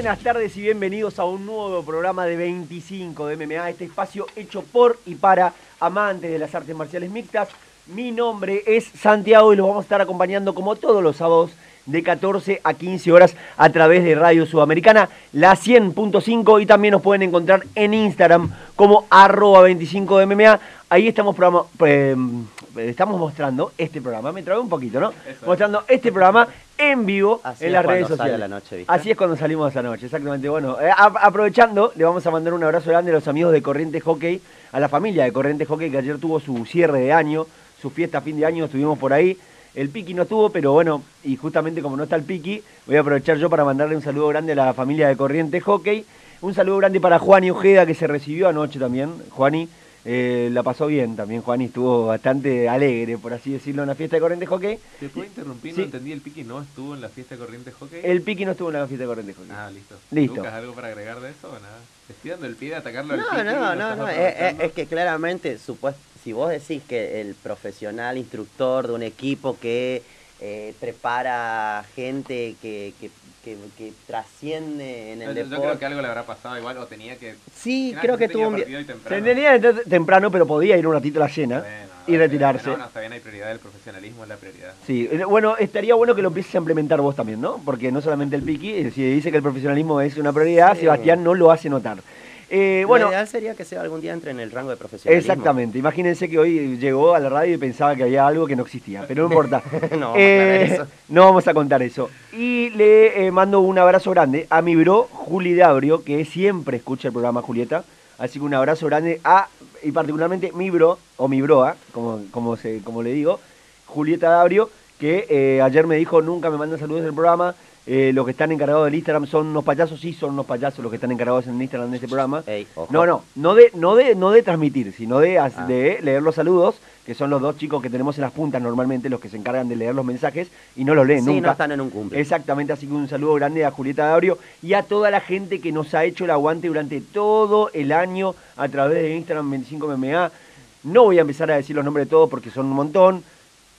Buenas tardes y bienvenidos a un nuevo programa de 25 de MMA, este espacio hecho por y para amantes de las artes marciales mixtas. Mi nombre es Santiago y los vamos a estar acompañando como todos los sábados de 14 a 15 horas a través de Radio Sudamericana, la 100.5 y también nos pueden encontrar en Instagram como arroba 25 de MMA. Ahí estamos, eh, estamos mostrando este programa, me traigo un poquito, ¿no? Mostrando este programa en vivo Así en las redes sale sociales. la noche, ¿viste? Así es cuando salimos esa noche, exactamente. Bueno, eh, a- aprovechando, le vamos a mandar un abrazo grande a los amigos de Corrientes Hockey, a la familia de Corrientes Hockey que ayer tuvo su cierre de año, su fiesta fin de año, estuvimos por ahí. El Piqui no estuvo, pero bueno, y justamente como no está el Piqui, voy a aprovechar yo para mandarle un saludo grande a la familia de Corrientes Hockey. Un saludo grande para Juani Ojeda, que se recibió anoche también. Juani eh, la pasó bien también. Juani estuvo bastante alegre, por así decirlo, en la fiesta de Corrientes Hockey. ¿Te puedo interrumpir? Sí. No entendí, el Piqui no estuvo en la fiesta de Corrientes Hockey. El Piqui no estuvo en la fiesta de Corrientes Hockey. Ah, listo. Listo. ¿Lucas algo para agregar de eso o nada? Te estoy dando el pie de atacarlo al No, Piqui. no, no, no. Es, es- aprovechando. es que claramente, supues- si vos decís que el profesional instructor de un equipo que eh, prepara gente que, que, que- que trasciende en el Yo- yo, deporte. creo que algo le habrá pasado igual o tenía que... Sí, creo que tuvo un temprano. tenía temprano, pero podía ir un ratito a la cena Bueno, y retirarse. No, no, está bien, hay prioridad, el profesionalismo es la prioridad. Sí, eh, bueno, estaría bueno que lo empieces a implementar vos también, ¿no? Porque no solamente el Piqui, eh, si dice que el profesionalismo es una prioridad, Sí. Sebastián no lo hace notar. Eh, Lo bueno, ideal sería que sea algún día entre en el rango de profesionalismo. exactamente. Imagínense que hoy llegó a la radio y pensaba que había algo que no existía, pero no importa. No vamos a Eh, eso. no vamos a contar eso. Y le eh, mando un abrazo grande a mi bro, Juli Dabrio, que siempre escucha el programa Julieta. Así que un abrazo grande a, y particularmente mi bro, o mi broa, como, como, se, como le digo, Julieta Dabrio, que eh, ayer me dijo, nunca me mandan saludos del programa. Eh, los que están encargados del Instagram son unos payasos, sí, son unos payasos los que están encargados en el Instagram de este programa. Ey. No, no, no de, no de, no de transmitir, sino de, Ah. de leer los saludos, que son los dos chicos que tenemos en las puntas normalmente, los que se encargan de leer los mensajes y no los leen Sí, nunca. no están en un cumple. Exactamente, así que un saludo grande a Julieta Dabrio y a toda la gente que nos ha hecho el aguante durante todo el año a través de Instagram 25MMA. No voy a empezar a decir los nombres de todos porque son un montón.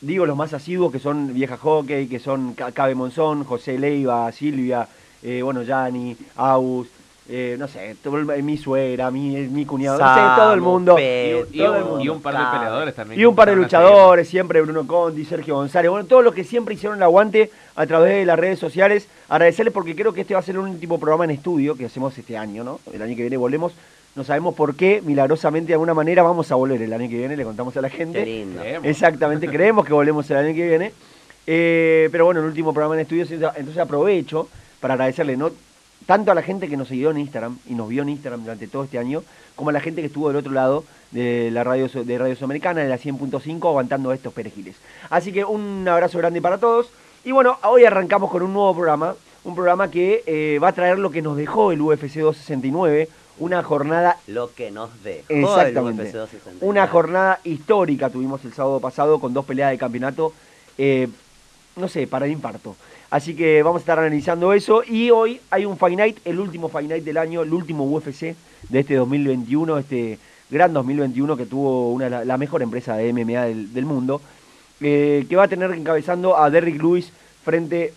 Digo los más asiduos que son Vieja Hockey, que son Ca- Cabe Monzón, José Leiva, Silvia, eh, bueno, Yanni, Aus, eh, no sé, todo el- mi suegra, mi, mi cuñado, no sé, todo el mundo. Pe- Y, el un, mundo. y un par de peleadores también. Y un par de luchadores, siempre Bruno Conti, Sergio González, bueno, todos los que siempre hicieron el aguante a través de las redes sociales. Agradecerles porque creo que este va a ser el último programa en estudio que hacemos este año, ¿no? El año que viene volvemos. No sabemos por qué, milagrosamente de alguna manera vamos a volver el año que viene, le contamos a la Qué gente. lindo. Creemos. Exactamente, creemos que volvemos el año que viene. Eh, pero bueno, el último programa en estudio, entonces aprovecho para agradecerle no tanto a la gente que nos siguió en Instagram y nos vio en Instagram durante todo este año, como a la gente que estuvo del otro lado de la radio de Radio Sudamericana, de la 100.5, aguantando estos perejiles. Así que un abrazo grande para todos. Y bueno, hoy arrancamos con un nuevo programa, un programa que eh, va a traer lo que nos dejó el UFC 269, una jornada Lo que nos dejó Exactamente. el UFC 269. una jornada histórica tuvimos el sábado pasado con dos peleas de campeonato, eh, no sé, para el infarto. Así que vamos a estar analizando eso. Y hoy hay un Fight Night, el último Fight Night del año, el último UFC de este 2021, este gran 2021 que tuvo una, la, la mejor empresa de MMA del, del mundo, eh, que va a tener encabezando a Derrick Lewis frente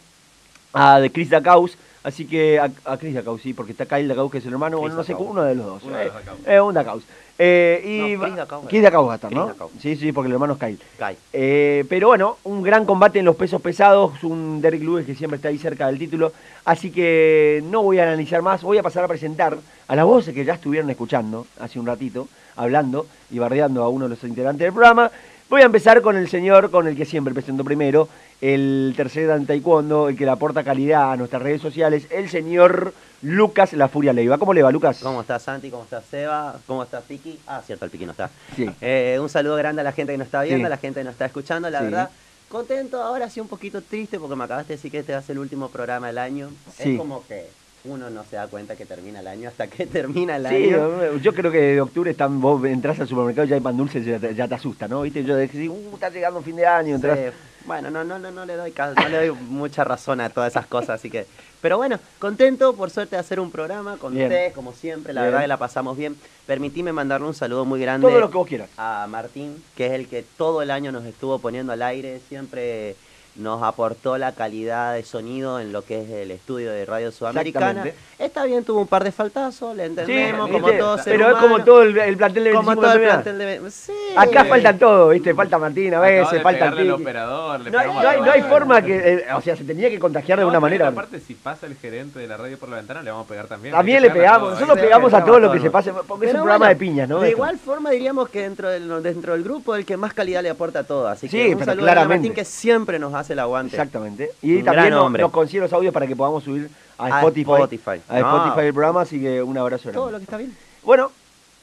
a Chris Dacaus. Así que a, a Chris Dacaus, sí, porque está Kyle Dacaus, que es el hermano, bueno, no sé, uno de los dos. Uno de eh, los Dacaus. eh, un Dacaus. Eh, y No, Chris Dacaus. Chris Dacaus va a estar, Chris ¿no? Dacaus. Sí, sí, porque el hermano es Kyle. Kai. Eh, pero bueno, un gran combate en los pesos pesados, un Derrick Lewis que siempre está ahí cerca del título, así que no voy a analizar más, voy a pasar a presentar a las voces que ya estuvieron escuchando hace un ratito, hablando y bardeando a uno de los integrantes del programa. Voy a empezar con el señor con el que siempre presento primero, el tercer dan taekwondo, el que le aporta calidad a nuestras redes sociales, el señor Lucas La Furia Leiva. ¿Cómo le va, Lucas? ¿Cómo está Santi? ¿Cómo está Seba? ¿Cómo está Piki? Ah, cierto, el Piki no está. Sí. Eh, un saludo grande a la gente que nos está viendo, Sí. a la gente que nos está escuchando. La Sí. verdad, contento, ahora sí un poquito triste porque me acabaste de decir que este va a ser el último programa del año. Sí. Es como que uno no se da cuenta que termina el año hasta que termina el Sí, año. yo creo que de octubre están, vos entras al supermercado y ya hay pan dulce, ya te, ya te asusta, ¿no? ¿Viste? Yo decís, uh, está llegando fin de año, entras. Sí, Bueno, no, no, no, no le doy caso, no le doy mucha razón a todas esas cosas, así que. Pero bueno, contento por suerte de hacer un programa con Bien. ustedes, como siempre, la Bien. verdad que la pasamos bien. Permitime mandarle un saludo muy grande Todo lo que vos quieras. a Martín, que es el que todo el año nos estuvo poniendo al aire, siempre nos aportó la calidad de sonido en lo que es el estudio de Radio Sudamericana. Está bien, tuvo un par de faltazos, le entendemos, como ¿viste? todo ser pero es como todo el, el plantel de como 25 todo el plantel de... Sí. Acá falta todo, ¿viste? Falta Martín a veces, de falta Tiki. operador, le No hay, no hay- no hay forma que. eh, o sea, se tenía que contagiar de No, una pero manera. Aparte, si pasa el gerente de la radio por la ventana, le vamos a pegar también. También le pegamos, nosotros pegamos a todo lo que se pase, porque es un programa de piñas, ¿no? De igual forma diríamos que dentro del, dentro del grupo el que más calidad le aporta a todo. Así Sí, que un saludo a. Martín que siempre nos hace el aguante. Exactamente. Y Un también gran nos, nos consigue los audios para que podamos subir a A Spotify. Spotify. A No. Spotify el programa, así que un abrazo Todo grande. lo que está bien. Bueno,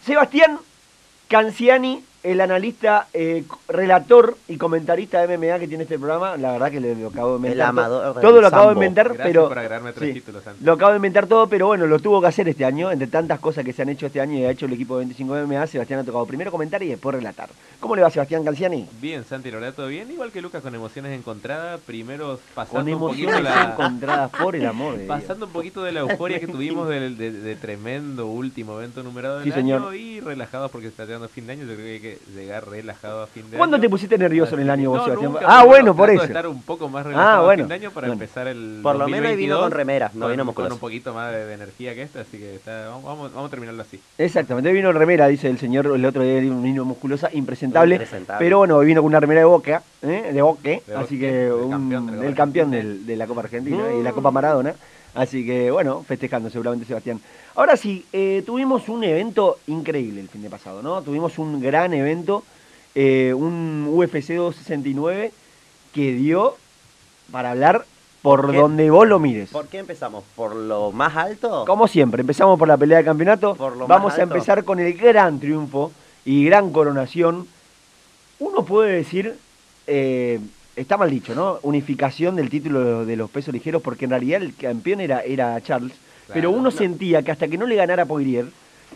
Sebastián Canciani, el analista, eh, relator y comentarista de MMA que tiene este programa, la verdad que le, lo acabo de inventar. El amador todo, lo acabo de inventar, Gracias pero por agregarme tres sí, títulos antes. lo acabo de inventar todo, pero bueno, lo tuvo que hacer este año, entre tantas cosas que se han hecho este año y ha hecho el equipo de 25 MMA, Sebastián ha tocado primero comentar y después relatar. ¿Cómo le va Sebastián Canciani? Bien, Santi, verdad, todo bien. Igual que Lucas, con emociones encontradas. Primero pasando Con un poquito emociones la... encontradas, por el amor de Dios. Pasando un poquito de la euforia que tuvimos del de, de tremendo último evento numerado del Sí, señor. año y relajados porque se está llegando fin de año. Yo creo que que llegar relajado a fin de ¿Cuándo año. te pusiste nervioso en el año que- vos, no, Sebastián? nunca, ah, bueno, por eso. estar un poco más relajado Ah, a bueno. fin de año para Bueno. empezar el Por lo menos vino 2022 con remera, no con, vino con musculoso. un poquito más de, de energía que esta, así que está, vamos, a terminarlo así. Exactamente, vino en remera, dice el señor, el otro día vino musculosa, impresentable. Impresentable. Pero bueno, vino con una remera de boca, ¿eh? de boque, De así Boca, que un- campeón de la Copa del campeón Argentina. del- de la Copa Argentina y la Mm. Copa Maradona. Así que bueno, festejando seguramente Sebastián. Ahora sí, eh, tuvimos un evento increíble el fin de pasado, ¿no? Tuvimos un gran evento, eh, un UFC 269 que dio para hablar por donde vos lo mires. ¿Por qué empezamos? ¿Por lo más alto? Como siempre, empezamos por la pelea de campeonato. Por lo Vamos más a alto. empezar con el gran triunfo y gran coronación. Uno puede decir, eh, está mal dicho, ¿no? Unificación del título de los pesos ligeros, porque en realidad el campeón era, era Charles. Pero uno No. sentía que hasta que no le ganara Poirier,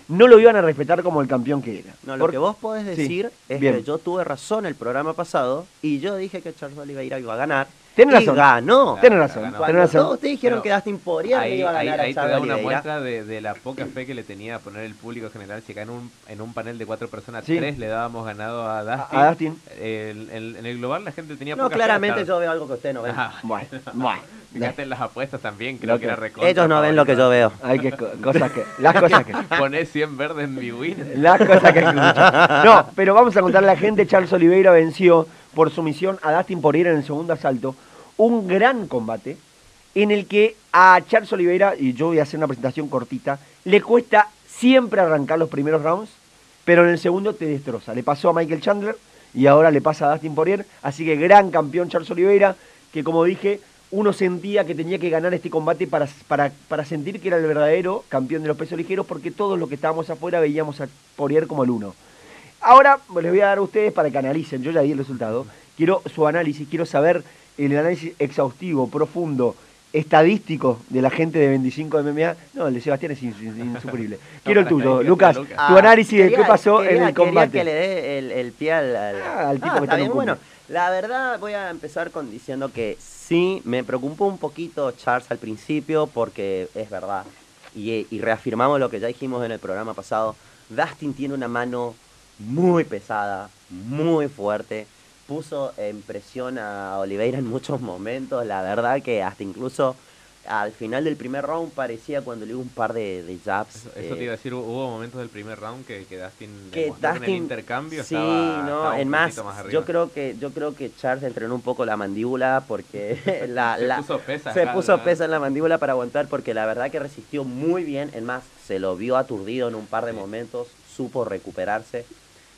no lo iban a respetar como el campeón que era. No, lo que vos podés Sí, decir es bien. que yo tuve razón el programa pasado y yo dije que Charles Oliveira iba a ganar. Y razón. ganó. Tenés razón, Ganó. Cuando tenés razón. todos ustedes dijeron que Dustin Ahí, iba a ahí, ganar ahí a te da una muestra de, de la poca fe que le tenía a poner el público general. Si acá en un, en un panel de cuatro personas, Sí. tres le dábamos ganado a Dustin. a Dustin. El- el- en el global la gente tenía No, poca fe claramente yo veo algo que ustedes no ven. Ah, Bueno, bueno. Fíjate en las apuestas también, Lo creo que- que era recontra Ellos no ven lo que yo veo. Hay que co- cosas que las cosas que Poné 100 verdes en mi win. Las cosas que escuchar. No, pero vamos a contarle a la gente, Charles Oliveira venció por sumisión a Dustin Poirier en el segundo asalto. Un gran combate en el que a Charles Oliveira, y yo voy a hacer una presentación cortita, le cuesta siempre arrancar los primeros rounds, pero en el segundo te destroza. Le pasó a Michael Chandler y ahora le pasa a Dustin Poirier. Así que gran campeón Charles Oliveira, que como dije, uno sentía que tenía que ganar este combate para, para, para sentir que era el verdadero campeón de los pesos ligeros, porque todos los que estábamos afuera veíamos a Poirier como el uno. Ahora les voy a dar a ustedes para que analicen, yo ya di el resultado, quiero su análisis, quiero saber el análisis exhaustivo, profundo, estadístico de la gente de 25 de MMA. No, el de Sebastián es ins- insufrible. Quiero el tuyo, Lucas, tu Ah, análisis de qué quería- pasó en el combate. Quería que le dé el, el pie al, al- Ah, al tipo que está está en bueno. La verdad voy a empezar con diciendo que sí, me preocupó un poquito Charles al principio porque es verdad. Y, y reafirmamos lo que ya dijimos en el programa pasado. Dustin tiene una mano muy pesada, muy fuerte. Puso en presión a Oliveira en muchos momentos. La verdad que hasta incluso al final del primer round parecía cuando le dio un par de, de jabs. Eso, eso eh, te iba a decir, hubo momentos del primer round que, que Dustin que demostró en el Dustin intercambio sí estaba, no estaba en más, yo creo que yo creo que Charles entrenó un poco la mandíbula porque la, Se la- puso pesa se puso pesa en la mandíbula para aguantar porque la verdad que resistió muy bien en más se lo vio aturdido en un par de Sí. momentos supo recuperarse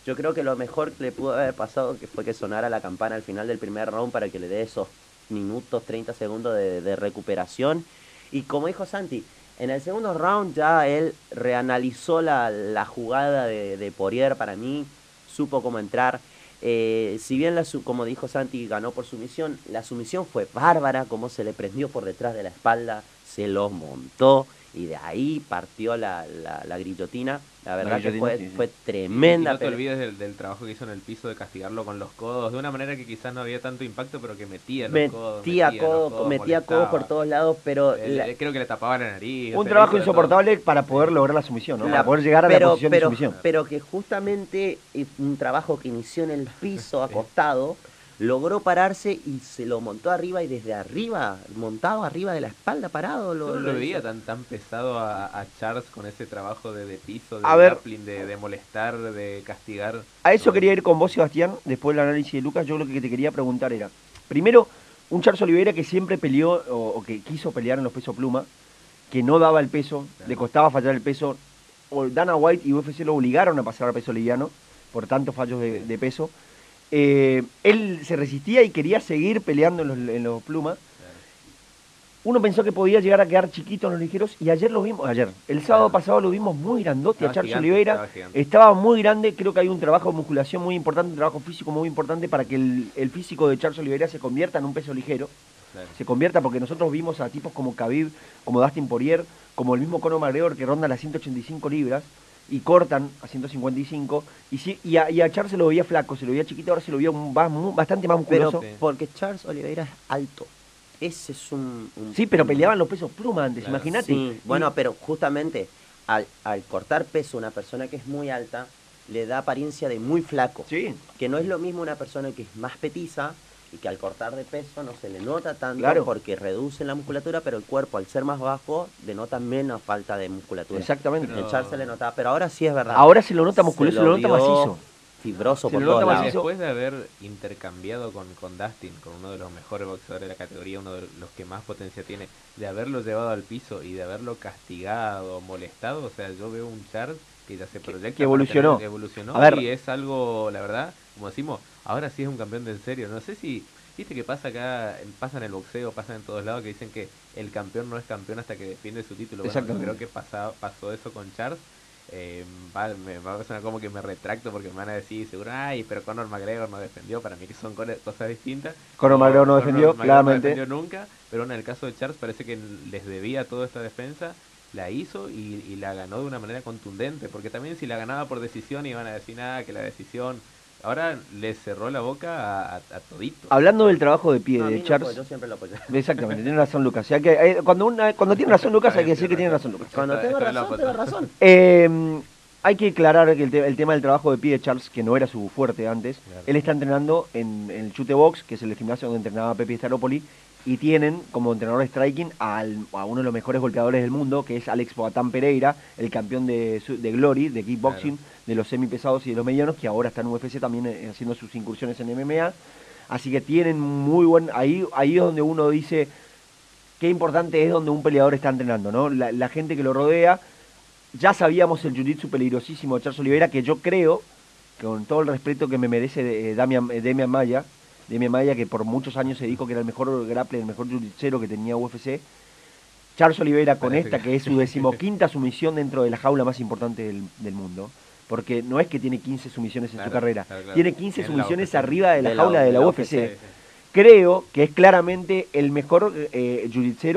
yo creo que lo mejor que le pudo haber pasado que fue que sonara la campana al final del primer round para que le dé esos minutos 30 segundos de, recuperación y como dijo Santi en el segundo round ya él reanalizó la, la jugada de, de para mí, supo cómo entrar. Eh, si bien, la, como dijo Santi, ganó por sumisión, la sumisión fue bárbara, como se le prendió por detrás de la espalda, se los montó y de ahí partió la, la, la grillotina. La verdad que fue, sí, sí. fue Y tremenda. no te olvides del, del trabajo que hizo en el piso de castigarlo con los codos, de una manera que quizás no había tanto impacto, pero que metía los codos. metía codos, metía codos por todos lados, pero Eh, la- creo que le tapaba la nariz. Un trabajo insoportable para poder lograr la sumisión, ¿no? Para poder llegar a la posición pero, de sumisión. Pero que justamente un trabajo que inició en el piso acostado logró pararse y se lo montó arriba y desde arriba, montado arriba de la espalda, parado. Lo, Yo no lo lo veía tan, tan pesado a, a Charles con ese trabajo de, de piso, de A ver. grappling, de, de molestar, de castigar. A eso quería ir con vos, Sebastián, después del análisis de Lucas. Yo lo que te quería preguntar era, primero, un Charles Oliveira que siempre peleó o, o que quiso pelear en los pesos pluma, que no daba el peso, Claro. le costaba fallar el peso. O Dana White y UFC lo obligaron a pasar al peso liviano por tantos fallos de, de peso. Eh, él se resistía y quería seguir peleando en los, en los plumas. Uno pensó que podía llegar a quedar chiquito en los ligeros y ayer lo vimos, ayer, el sábado pasado lo vimos muy grandote a Estaba Charles gigante, Oliveira. estaba muy grande, creo que hay un trabajo de musculación muy importante, un trabajo físico muy importante para que el, el físico de Charles Oliveira se convierta en un peso ligero. Claro. Se convierta porque nosotros vimos a tipos como Khabib, como Dustin Poirier, como el mismo Conor McGregor que ronda las 185 libras y cortan a 155 y, si- y, a, y a Charles se lo veía flaco, se lo veía chiquito, ahora se lo veía un- bastante más musculoso. Porque Charles Oliveira es alto. Ese es un... un- Sí, pero peleaban los pesos pluma antes, Claro. imagínate. Sí, bueno, pero justamente al, al cortar peso una persona que es muy alta, le da apariencia de muy flaco. sí, Que no es lo mismo una persona que es más petiza y que al cortar de peso no se le nota tanto Claro. porque reduce la musculatura, pero el cuerpo al ser más bajo denota menos falta de musculatura. exactamente. Pero- se le notaba, pero ahora sí es verdad. Ahora se lo nota musculoso, se lo nota macizo. Fibroso Se por todos lados. Después de haber intercambiado con, con Dustin, con uno de los mejores boxeadores de la categoría, uno de los que más potencia tiene, de haberlo llevado al piso y de haberlo castigado, molestado, o sea, yo veo un Charles que ya se proyecta. que evolucionó. tener- evolucionó A ver. y es algo, la verdad, como decimos, ahora sí es un campeón de en serio. No sé si, viste que pasa acá, pasa en el boxeo, pasa en todos lados, que dicen que el campeón no es campeón hasta que defiende su título. Bueno, creo que pasa, pasó eso con Charles. Eh, va, me va a sonar como que me retracto porque me van a decir seguro, ay, pero Conor McGregor no defendió, para mí que son co- cosas distintas. Conor McGregor no defendió, McGregor claramente. No defendió nunca, pero en el caso de Charles parece que les debía toda esta defensa, la hizo y, y la ganó de una manera contundente, porque también si la ganaba por decisión iban a decir nada, que la decisión... Ahora le cerró la boca a, a, a todito. Hablando del trabajo de pie No, de no, Charles, yo siempre lo apoyé. Exactamente, tiene razón Lucas. O sea que, eh, cuando, una, cuando tiene razón Lucas hay que decir que tiene razón Lucas. Cuando tengo razón, tengo razón. Eh, hay que aclarar que el, te- el tema del trabajo de pie de Charles, que no era su fuerte antes, Claro. él está entrenando en, en el Chute Box, que es el gimnasio donde entrenaba Pepe Staropoli, y tienen como entrenador de striking al- a uno de los mejores golpeadores del mundo, que es Alex Boatán Pereira, el campeón de, de Glory, de kickboxing, de los semipesados y de los medianos, que ahora está en UFC también eh, haciendo sus incursiones en MMA. Así que tienen muy buen... Ahí, ahí es donde uno dice qué importante es donde un peleador está entrenando, ¿no? La, la gente que lo rodea. Ya sabíamos el jiu-jitsu peligrosísimo de Charles Oliveira, que yo creo, con todo el respeto que me merece de, eh, Damian, eh, Demian Maya, Demian Maya, que por muchos años se dijo que era el mejor grappler, el mejor jiu-jitsu que tenía UFC. Charles Oliveira con Parece esta, que- que es su decimoquinta sumisión dentro de la jaula más importante del, del mundo. Porque no es que tiene 15 sumisiones en su carrera, claro, claro. tiene 15 En la sumisiones arriba de la De la- jaula de la, de la UFC. UFC. Creo que es claramente el mejor eh,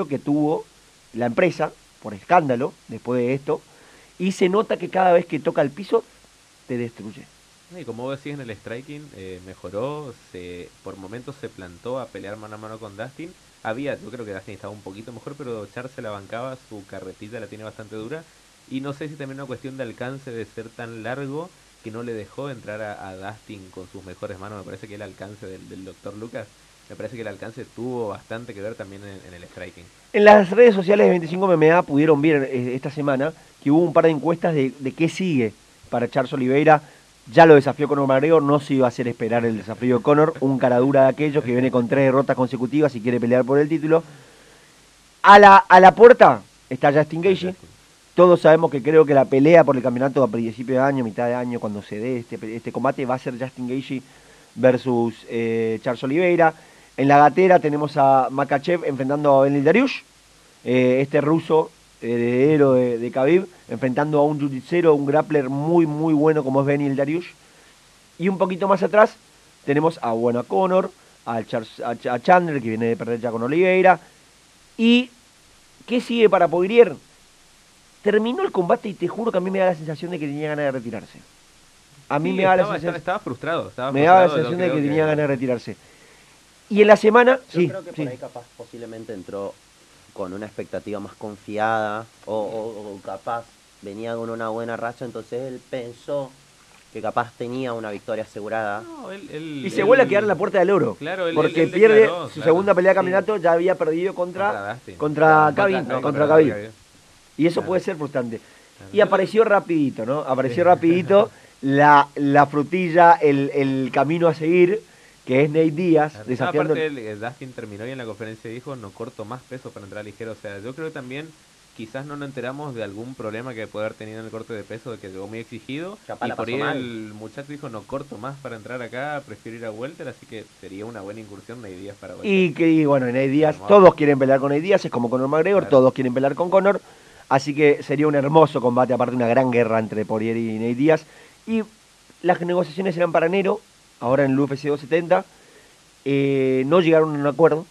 que tuvo la empresa, por escándalo, después de esto. Y se nota que cada vez que toca el piso, te destruye. Y como vos decís en el striking, eh, mejoró, se, por momentos se plantó a pelear mano a mano con Dustin. Había, yo creo que Dustin estaba un poquito mejor, pero Charles se la bancaba, su carretilla la tiene bastante dura. Y no sé si también una cuestión de alcance de ser tan largo que no le dejó entrar a, Dustin con sus mejores manos. Me parece que el alcance del, doctor Lucas, me parece que el alcance tuvo bastante que ver también en, el striking. En las redes sociales de 25 MMA pudieron ver eh, esta semana que hubo un par de encuestas de, de qué sigue para Charles Oliveira. Ya lo desafió Conor McGregor, no se iba a hacer esperar el desafío de Conor, un cara dura de aquellos que viene con tres derrotas consecutivas y quiere pelear por el título. A la, a la puerta está Justin Gaethje. Todos sabemos que creo que la pelea por el campeonato a principio de año, mitad de año, cuando se dé este, este combate, va a ser Justin Gaethje versus eh, Charles Oliveira. En la gatera tenemos a Makachev enfrentando a Benil Dariush, eh, este ruso heredero de, de Khabib, enfrentando a un jiu-jitsu, un grappler muy, muy bueno como es Benil Dariush. Y un poquito más atrás tenemos a bueno a Conor, a, Charles- a Ch- a Chandler, que viene de perder ya con Oliveira. ¿Y qué sigue para Poirier? Terminó el combate y te juro que a mí me da la sensación de que tenía ganas de retirarse. A mí Sí, me da la sensación, estaba- frustrado. Estaba me daba la sensación de que tenía ganas de retirarse. Y en la semana, Yo sí, creo que sí. por ahí capaz posiblemente entró con una expectativa más confiada o, o- o capaz venía con una buena racha, entonces él pensó que capaz tenía una victoria asegurada. No, él- él- Y se él- vuelve a quedar en la puerta del oro. Claro, él- porque él- él pierde declaró, su claro. segunda pelea de Sí. campeonato, ya había perdido contra, contra no, contra. Y eso Claro. puede ser frustrante. Claro. Y apareció rapidito, ¿no? Apareció rapidito la, la frutilla, el, el camino a seguir, que es Nate Díaz, desafiando... aparte, el- el Dustin terminó y en la conferencia dijo, no corto más peso para entrar ligero. O sea, yo creo que también quizás no nos enteramos de algún problema que puede haber tenido en el corte de peso, de que llegó muy exigido. Capaz y por ahí mal. el muchacho dijo, no corto más para entrar acá, prefiero ir a Welter, así que sería una buena incursión de días para Welter. Y que y bueno, Nate Díaz, todos quieren pelear con Nate Díaz, es como Conor McGregor, Claro. todos quieren pelear con Conor. Así que sería un hermoso combate, aparte una gran guerra entre Poirier y Nate Díaz. Y las negociaciones eran para enero, ahora en el UFC 270. Eh, no llegaron a un acuerdo,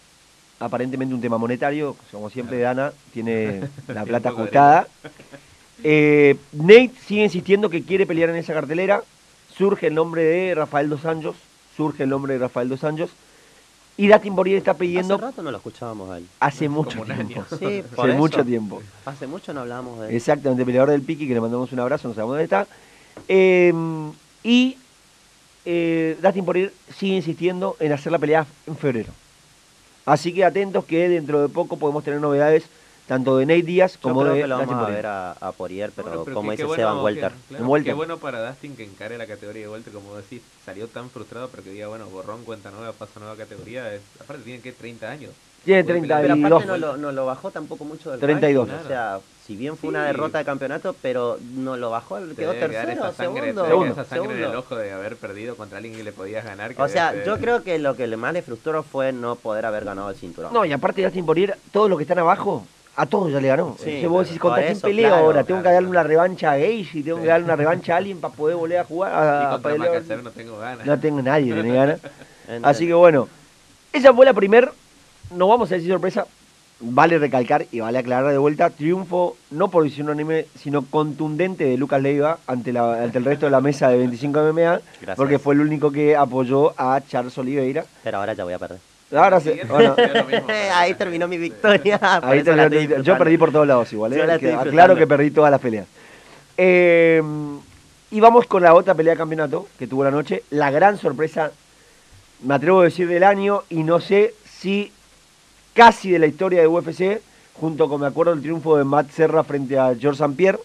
aparentemente un tema monetario, como siempre Dana tiene la plata ajustada. Eh, Nate sigue insistiendo que quiere pelear en esa cartelera. Surge el nombre de Rafael Dos Anjos. Surge el nombre de Rafael Dos Anjos. Y Dustin Poirier está pidiendo Hace rato no lo escuchábamos a él. hace mucho tiempo. Sí, Hace eso. mucho tiempo. Hace mucho no hablábamos de él. Exactamente, peleador del Piqui, que le mandamos un abrazo, no sabemos dónde está. Eh, y eh, Dustin Poirier sigue insistiendo en hacer la pelea en febrero. Así que atentos que dentro de poco podemos tener novedades tanto de Nate Díaz Yo como creo de que lo Dustin vamos a ver a, a Poirier, pero, Bueno, como qué- qué dice bueno Seban que- Welter. claro, En welter. Qué bueno para Dustin que encare la categoría de Welter, como decís, salió tan frustrado, pero que diga, bueno, borrón, cuenta nueva, paso nueva categoría. Es, aparte, tiene que 30 años. Tiene Puede pelear, Pero 32. aparte no lo, no lo bajó tampoco mucho del 32. ranking, O sea, si bien fue una derrota de campeonato, pero no lo bajó, Te quedó tercero, esa sangre, segundo. te Segundo. esa sangre en el ojo de haber perdido contra alguien que le podías ganar. que O sea, yo creo que lo que le más le frustró fue no poder haber ganado el cinturón. No, y aparte Dustin Poirier, todos los que están abajo, a todos ya le ganó. Sí, Entonces vos decís, ¿contra quién peleo claro, ahora? Tengo que claro, darle una revancha a Gage y tengo Sí. que darle una revancha a alguien para poder volver a jugar. Y A, a contra. Makachev no tengo ganas. No tengo nadie, tiene ganas. Así que bueno, esa fue la primer, no vamos a decir sorpresa, vale recalcar y vale aclarar de vuelta, triunfo no por decisión unánime, sino contundente de Lucas Leiva ante, la, ante el resto de la mesa de 25 MMA, Gracias. porque fue el único que apoyó a Charles Oliveira. Pero ahora ya voy a perder. Ahora bueno, mismo. Ahí terminó mi victoria. ahí terminó yo perdí por todos lados igual, ¿eh? disfrutando. que perdí todas las peleas. Eh, y vamos con la otra pelea de campeonato que tuvo la noche, la gran sorpresa, me atrevo a decir del año, y no sé si casi de la historia de UFC, junto con, me acuerdo, el triunfo de Matt Serra frente a George St. Pierre,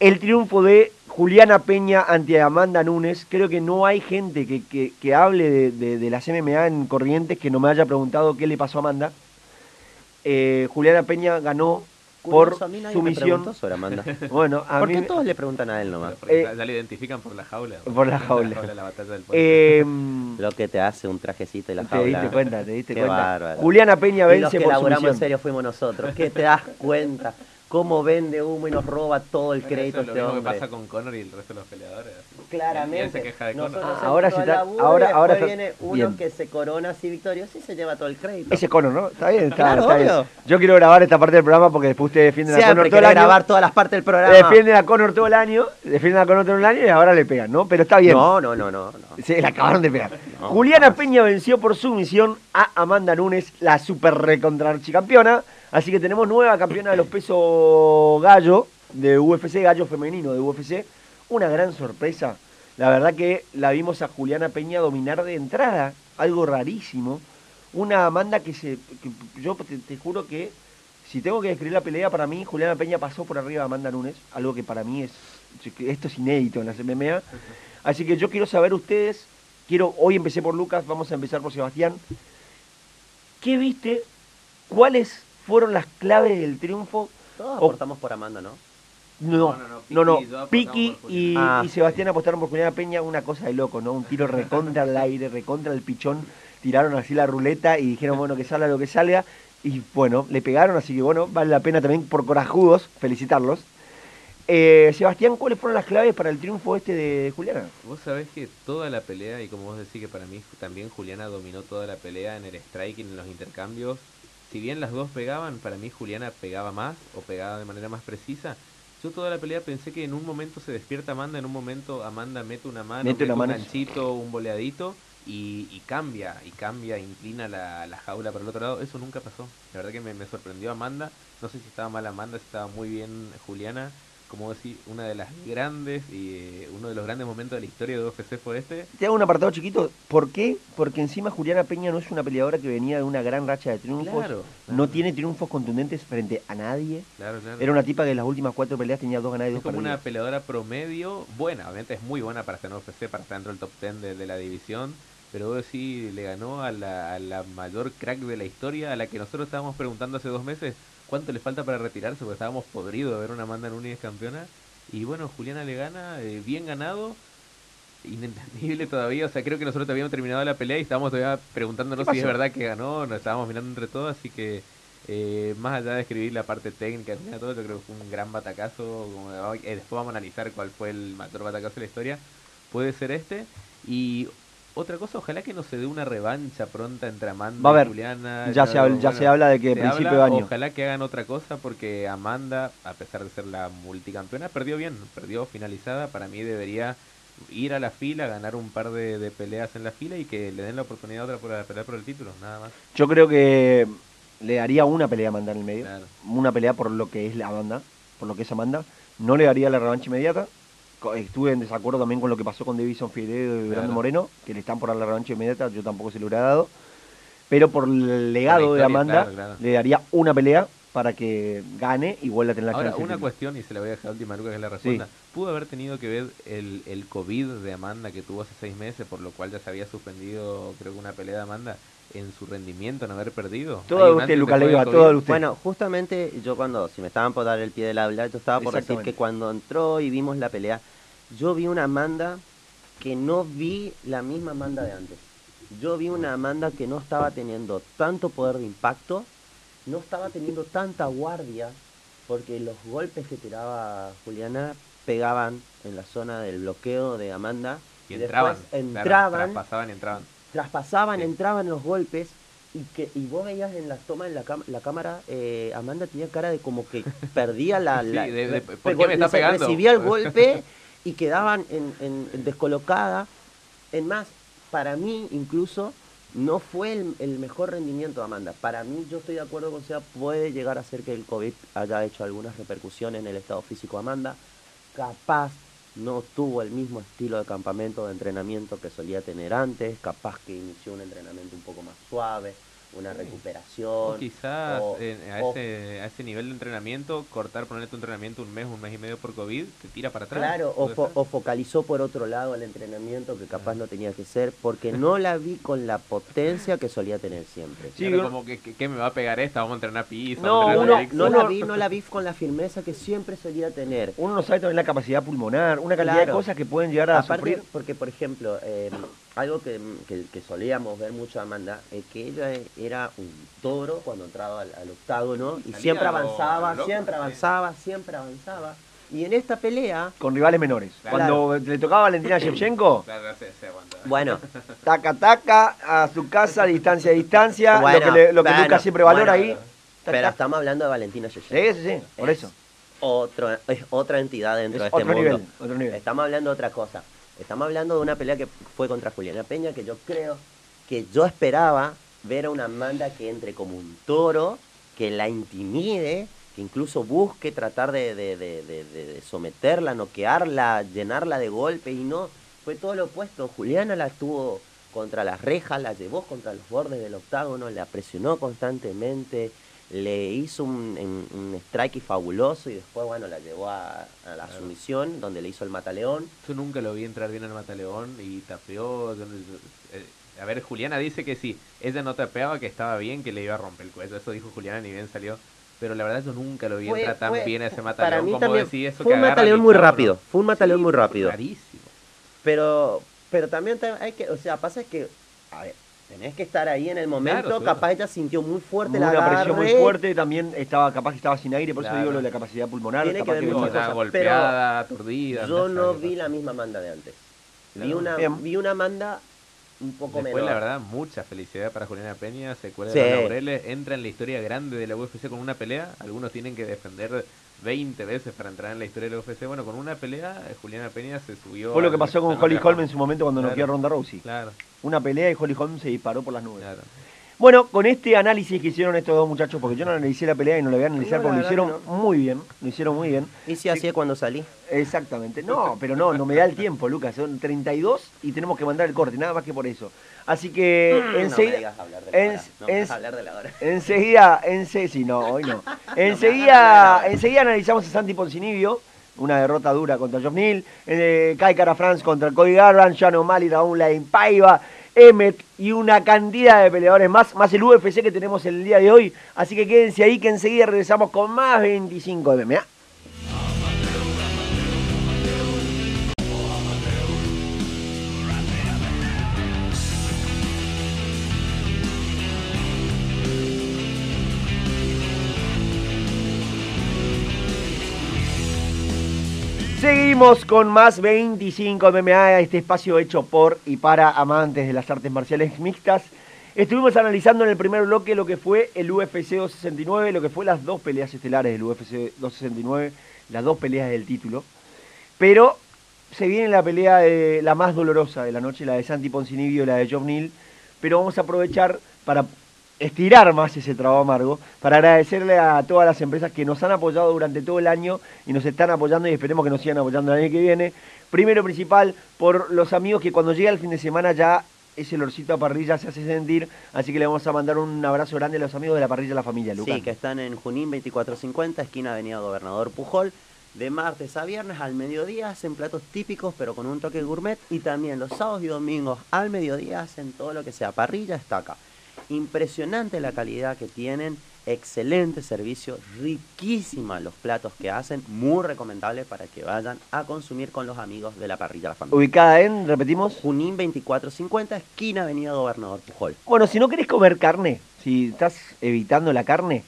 el triunfo de Juliana Peña ante Amanda Nunes. Creo que no hay gente que, que- que hable de, de- de las MMA en Corrientes que no me haya preguntado qué le pasó a Amanda. Eh, Juliana Peña ganó por a mí nadie me sumisión. preguntó sobre Amanda. Bueno, a Porque mí, todos le preguntan a él nomás. Eh, ya, le identifican por la jaula. por la jaula. la batalla del eh, Lo que te hace un trajecito y la te jaula. diste cuenta, te diste Qué cuenta. bárbaro. Juliana Peña Y los vence que por laburamos en sumisión. serio fuimos nosotros. ¿Qué te das cuenta? ¿Cómo vende humo y nos roba todo el crédito eso es este lo mismo hombre? que pasa con Conor y el resto de los peleadores. Claramente. se queja de Nosotros Conor. Ah, ahora se laburo ahora- y ahora después está viene uno bien. que se corona así victorioso y se lleva todo el crédito. Ese Conor, ¿no? Está bien, está, Claro, está bien. Yo quiero grabar esta parte del programa porque después ustedes defienden a Conor todo el año. grabar todas las partes del programa. Defienden a Conor todo el año, defienden a Conor todo el año y ahora le pegan, ¿no? Pero está bien. No, no, no, no. no. Se la acabaron de pegar. No, Juliana. Peña venció por sumisión a Amanda Nunes, la super recontra archicampeona. Así que tenemos nueva campeona de los pesos gallo de UFC, gallo femenino de UFC. Una gran sorpresa. La verdad que la vimos a Juliana Peña dominar de entrada, algo rarísimo. Una Amanda que se. que yo te, te juro que si tengo que describir la pelea, para mí Juliana Peña pasó por arriba de Amanda Nunes, algo que para mí es. Esto es inédito en las MMA. Así que yo quiero saber ustedes, quiero, hoy empecé por Lucas, vamos a empezar por Sebastián. ¿Qué viste? ¿Cuáles fueron las claves del triunfo? Todos aportamos por Amanda, ¿no? No, No, no, no, y y, Juliana. y Ah. Sebastián apostaron por Juliana Peña, una cosa de loco, ¿no? Un tiro recontra al aire, recontra el pichón. Tiraron así la ruleta y dijeron, bueno, que salga lo que salga. Y bueno, le pegaron, así que bueno, vale la pena también por corajudos felicitarlos. Eh, Sebastián, ¿cuáles fueron las claves para el triunfo este de Juliana? Vos sabés que toda la pelea, y como vos decís que para mí también Juliana dominó toda la pelea en el striking, en los intercambios. Si bien las dos pegaban, para mí Juliana pegaba más o pegaba de manera más precisa. Yo toda la pelea pensé que en un momento se despierta Amanda, en un momento Amanda mete una mano, Mete una un ganchito, un boleadito y, y cambia, y cambia, inclina la, la jaula para el otro lado. Eso nunca pasó. La verdad que me, me sorprendió Amanda. No sé si estaba mal Amanda, si estaba muy bien Juliana. Como decir, una de las grandes y eh, uno de los grandes momentos de la historia de UFC fue este. Te hago un apartado chiquito. ¿Por qué? Porque encima Juliana Peña no es una peleadora que venía de una gran racha de triunfos. Claro, No claro. tiene triunfos contundentes frente a nadie. Claro. Era una tipa que en las últimas cuatro peleas tenía dos ganadas y Es dos como una perdidas. peleadora promedio, buena, obviamente es muy buena para estar en UFC, para estar dentro del top 10 de, de la división, pero UFC le ganó a la, a la mayor crack de la historia, a la que nosotros estábamos preguntando hace dos meses cuánto le falta para retirarse, porque estábamos podridos de ver una Amanda Nunes campeona. Y bueno, Juliana le gana, eh, bien ganado, inentendible todavía, o sea, creo que nosotros todavía habíamos terminado la pelea y estábamos todavía preguntándonos ¿Qué si es verdad que ganó, nos estábamos mirando entre todos, así que eh, más allá de escribir la parte técnica, todo, yo creo que fue un gran batacazo, como, eh, después vamos a analizar cuál fue el mayor batacazo de la historia, puede ser este, y otra cosa, ojalá que no se dé una revancha pronta entre Amanda Va a y. Juliana. Ya, se, habla, ya se habla de que principio de año. Ojalá que hagan otra cosa porque Amanda, a pesar de ser la multicampeona, perdió bien, perdió finalizada. Para mí debería ir a la fila, ganar un par de, de peleas en la fila y que le den la oportunidad a otra para pelear por el título, nada más. Yo creo que le daría una pelea a Amanda en el medio. Claro. Una pelea por lo que es la Amanda, por lo que es Amanda. No le daría la revancha inmediata. Estuve en desacuerdo también con lo que pasó con Davison Figueiredo y Brando Claro. Moreno, que le están por dar la revancha inmediata, yo tampoco se lo hubiera dado. Pero por el legado de Amanda, claro, claro. le daría una pelea para que gane y vuelva a tener la Ahora, chance. de una título. cuestión, y se la voy a dejar a última Lucas que la responda. ¿Pudo haber tenido que ver el, el COVID de Amanda que tuvo hace seis meses, por lo cual ya se había suspendido, creo que una pelea de Amanda, en su rendimiento, en haber perdido? Todo usted, del Leiva, todo de usted. Bueno, justamente yo cuando, si me estaban por dar el pie del habla, yo estaba por decir que cuando entró y vimos la pelea, yo vi una Amanda que no vi la misma Amanda de antes. Yo vi una Amanda que no estaba teniendo tanto poder de impacto, no estaba teniendo tanta guardia, porque los golpes que tiraba Juliana pegaban en la zona del bloqueo de Amanda. Y entraban, claro, entraban traspasaban y entraban. Traspasaban, Sí. entraban los golpes y que y vos veías en las tomas en la, la cámara, eh, Amanda tenía cara de como que perdía la... Sí, la- de- de- la- ¿por qué me está pegando? Recibía el golpe y quedaban en, en- en descolocada. En más, para mí incluso no fue el, el mejor rendimiento de Amanda. Para mí, yo estoy de acuerdo con Sea, puede llegar a ser que el COVID haya hecho algunas repercusiones en el estado físico de Amanda. Capaz no tuvo el mismo estilo de campamento de entrenamiento que solía tener antes, capaz que inició un entrenamiento un poco más suave, una O recuperación. quizás o- en- a, o- ese, a ese nivel de entrenamiento, cortar, poner tu entrenamiento un mes, un mes y medio por COVID, te tira para atrás. Claro, o, fo- o focalizó por otro lado el entrenamiento que capaz no tenía que ser, porque no la vi con la potencia que solía tener siempre. Sí, Claro, como que, que- que me va a pegar esta, vamos a entrenar piso. No, vamos a No, entrenar uno- no la vi, no la vi con la firmeza que siempre solía tener. Uno no sabe también la capacidad pulmonar, una cantidad de cosas que pueden llegar a Aparte, sufrir. porque por ejemplo, eh, algo que, que- que solíamos ver mucho a Amanda, es que ella era un toro cuando entraba al, al octágono y Salía siempre a avanzaba, a loco, siempre avanzaba, siempre avanzaba. Y en esta pelea, Con rivales menores. Claro. Cuando le tocaba a Valentina Shevchenko, Claro, bueno, taca taca, a su casa, distancia distancia, Bueno, lo que, le- lo que bueno, Lucas siempre valora bueno, ahí. pero estamos hablando de Valentina Shevchenko. Sí, sí, sí, por Es eso. Otro, es otra entidad dentro Es de este otro mundo. nivel, otro nivel. Estamos hablando de otra cosa. Estamos hablando de una pelea que fue contra Juliana Peña, que yo creo que yo esperaba ver a una Amanda que entre como un toro, que la intimide, que incluso busque tratar de, de- de- de- someterla, noquearla, llenarla de golpes, y no, fue todo lo opuesto. Juliana la tuvo contra las rejas, la llevó contra los bordes del octágono, la presionó constantemente, le hizo un, un- un strike fabuloso y después, bueno, la llevó a, a la Claro. sumisión, donde le hizo el mataleón. Yo nunca lo vi entrar bien al Mataleón y tapeó. eh, a ver, Juliana dice que sí, ella no tapeaba, que estaba bien, que le iba a romper el cuello. Eso dijo Juliana, ni bien salió. Pero la verdad yo nunca lo vi Fue- entrar tan fue- bien a ese para Mataleón mí como también decís eso fue que un agarra mataleón muy rápido, fue un mataleón Sí, muy rápido. Rarísimo. Pero, pero también hay que, o sea, pasa es que, a ver, tenés que estar ahí en el momento, capaz ella sintió muy fuerte Hubo la una presión muy fuerte, también estaba capaz que estaba sin aire, por eso digo lo de la capacidad pulmonar. Tiene que ver muchas cosas, golpeada, aturdida. Yo no vi la misma Amanda de antes. Vi una, Bien. vi una Amanda un poco Después, menor. la verdad, mucha felicidad para Juliana Peña. Se cuelga Sí. de laureles, entra en la historia grande de la UFC con una pelea. Algunos tienen que defender 20 veces para entrar en la historia de la UFC. Bueno, con una pelea, eh, Juliana Peña se subió. Fue lo que pasó con Holly Holm en su momento cuando Claro. noqueó a Ronda Rousey. Claro, Una pelea y Holly Holm se disparó por las nubes. claro. Bueno, con este análisis que hicieron estos dos muchachos, porque yo no analicé la pelea y no la voy a analizar No, porque lo hicieron muy bien, lo hicieron muy bien. Y si así es cuando salí. Exactamente. No, pero no, no me da el tiempo, Lucas. Son 32 y tenemos que mandar el corte, nada más que por eso. Así que no me enseguida... Enseguida, ense sí, no, hoy no. Enseguida, enseguida analizamos a Santi Poncinibio, una derrota dura contra Geoff Neal, eh, Kai Cara France contra Cody Garran, Jan O'Malley, Raúl Lain Paiva, Emmet y una cantidad de peleadores más, más el UFC que tenemos el día de hoy. Así que quédense ahí que enseguida regresamos con más 25 de MMA. Con más 25 MMA, este espacio hecho por y para amantes de las artes marciales mixtas. Estuvimos analizando en el primer bloque lo que fue el UFC 269, lo que fue las dos peleas estelares del UFC 269, las dos peleas del título. Pero se viene la pelea de, la más dolorosa de la noche, la de Santi Poncinibio y la de Joe Neal. Pero vamos a aprovechar para estirar más ese trabajo amargo, para agradecerle a todas las empresas que nos han apoyado durante todo el año y nos están apoyando y esperemos que nos sigan apoyando el año que viene. Primero principal, por los amigos que cuando llega el fin de semana ya ese olorcito a parrilla se hace sentir, así que le vamos a mandar un abrazo grande a los amigos de la parrilla de la familia, Lucas. Sí, que están en Junín 2450, esquina Avenida Gobernador Pujol. De martes a viernes al mediodía hacen platos típicos pero con un toque gourmet. Y también los sábados y domingos al mediodía hacen todo lo que sea parrilla, estaca. Impresionante la calidad que tienen, excelente servicio, riquísima los platos que hacen, muy recomendable para que vayan a consumir con los amigos de la parrilla de la familia. Ubicada en, repetimos, Junín 2450, esquina Avenida Gobernador Pujol. Bueno, si no querés comer carne, si estás evitando la carne,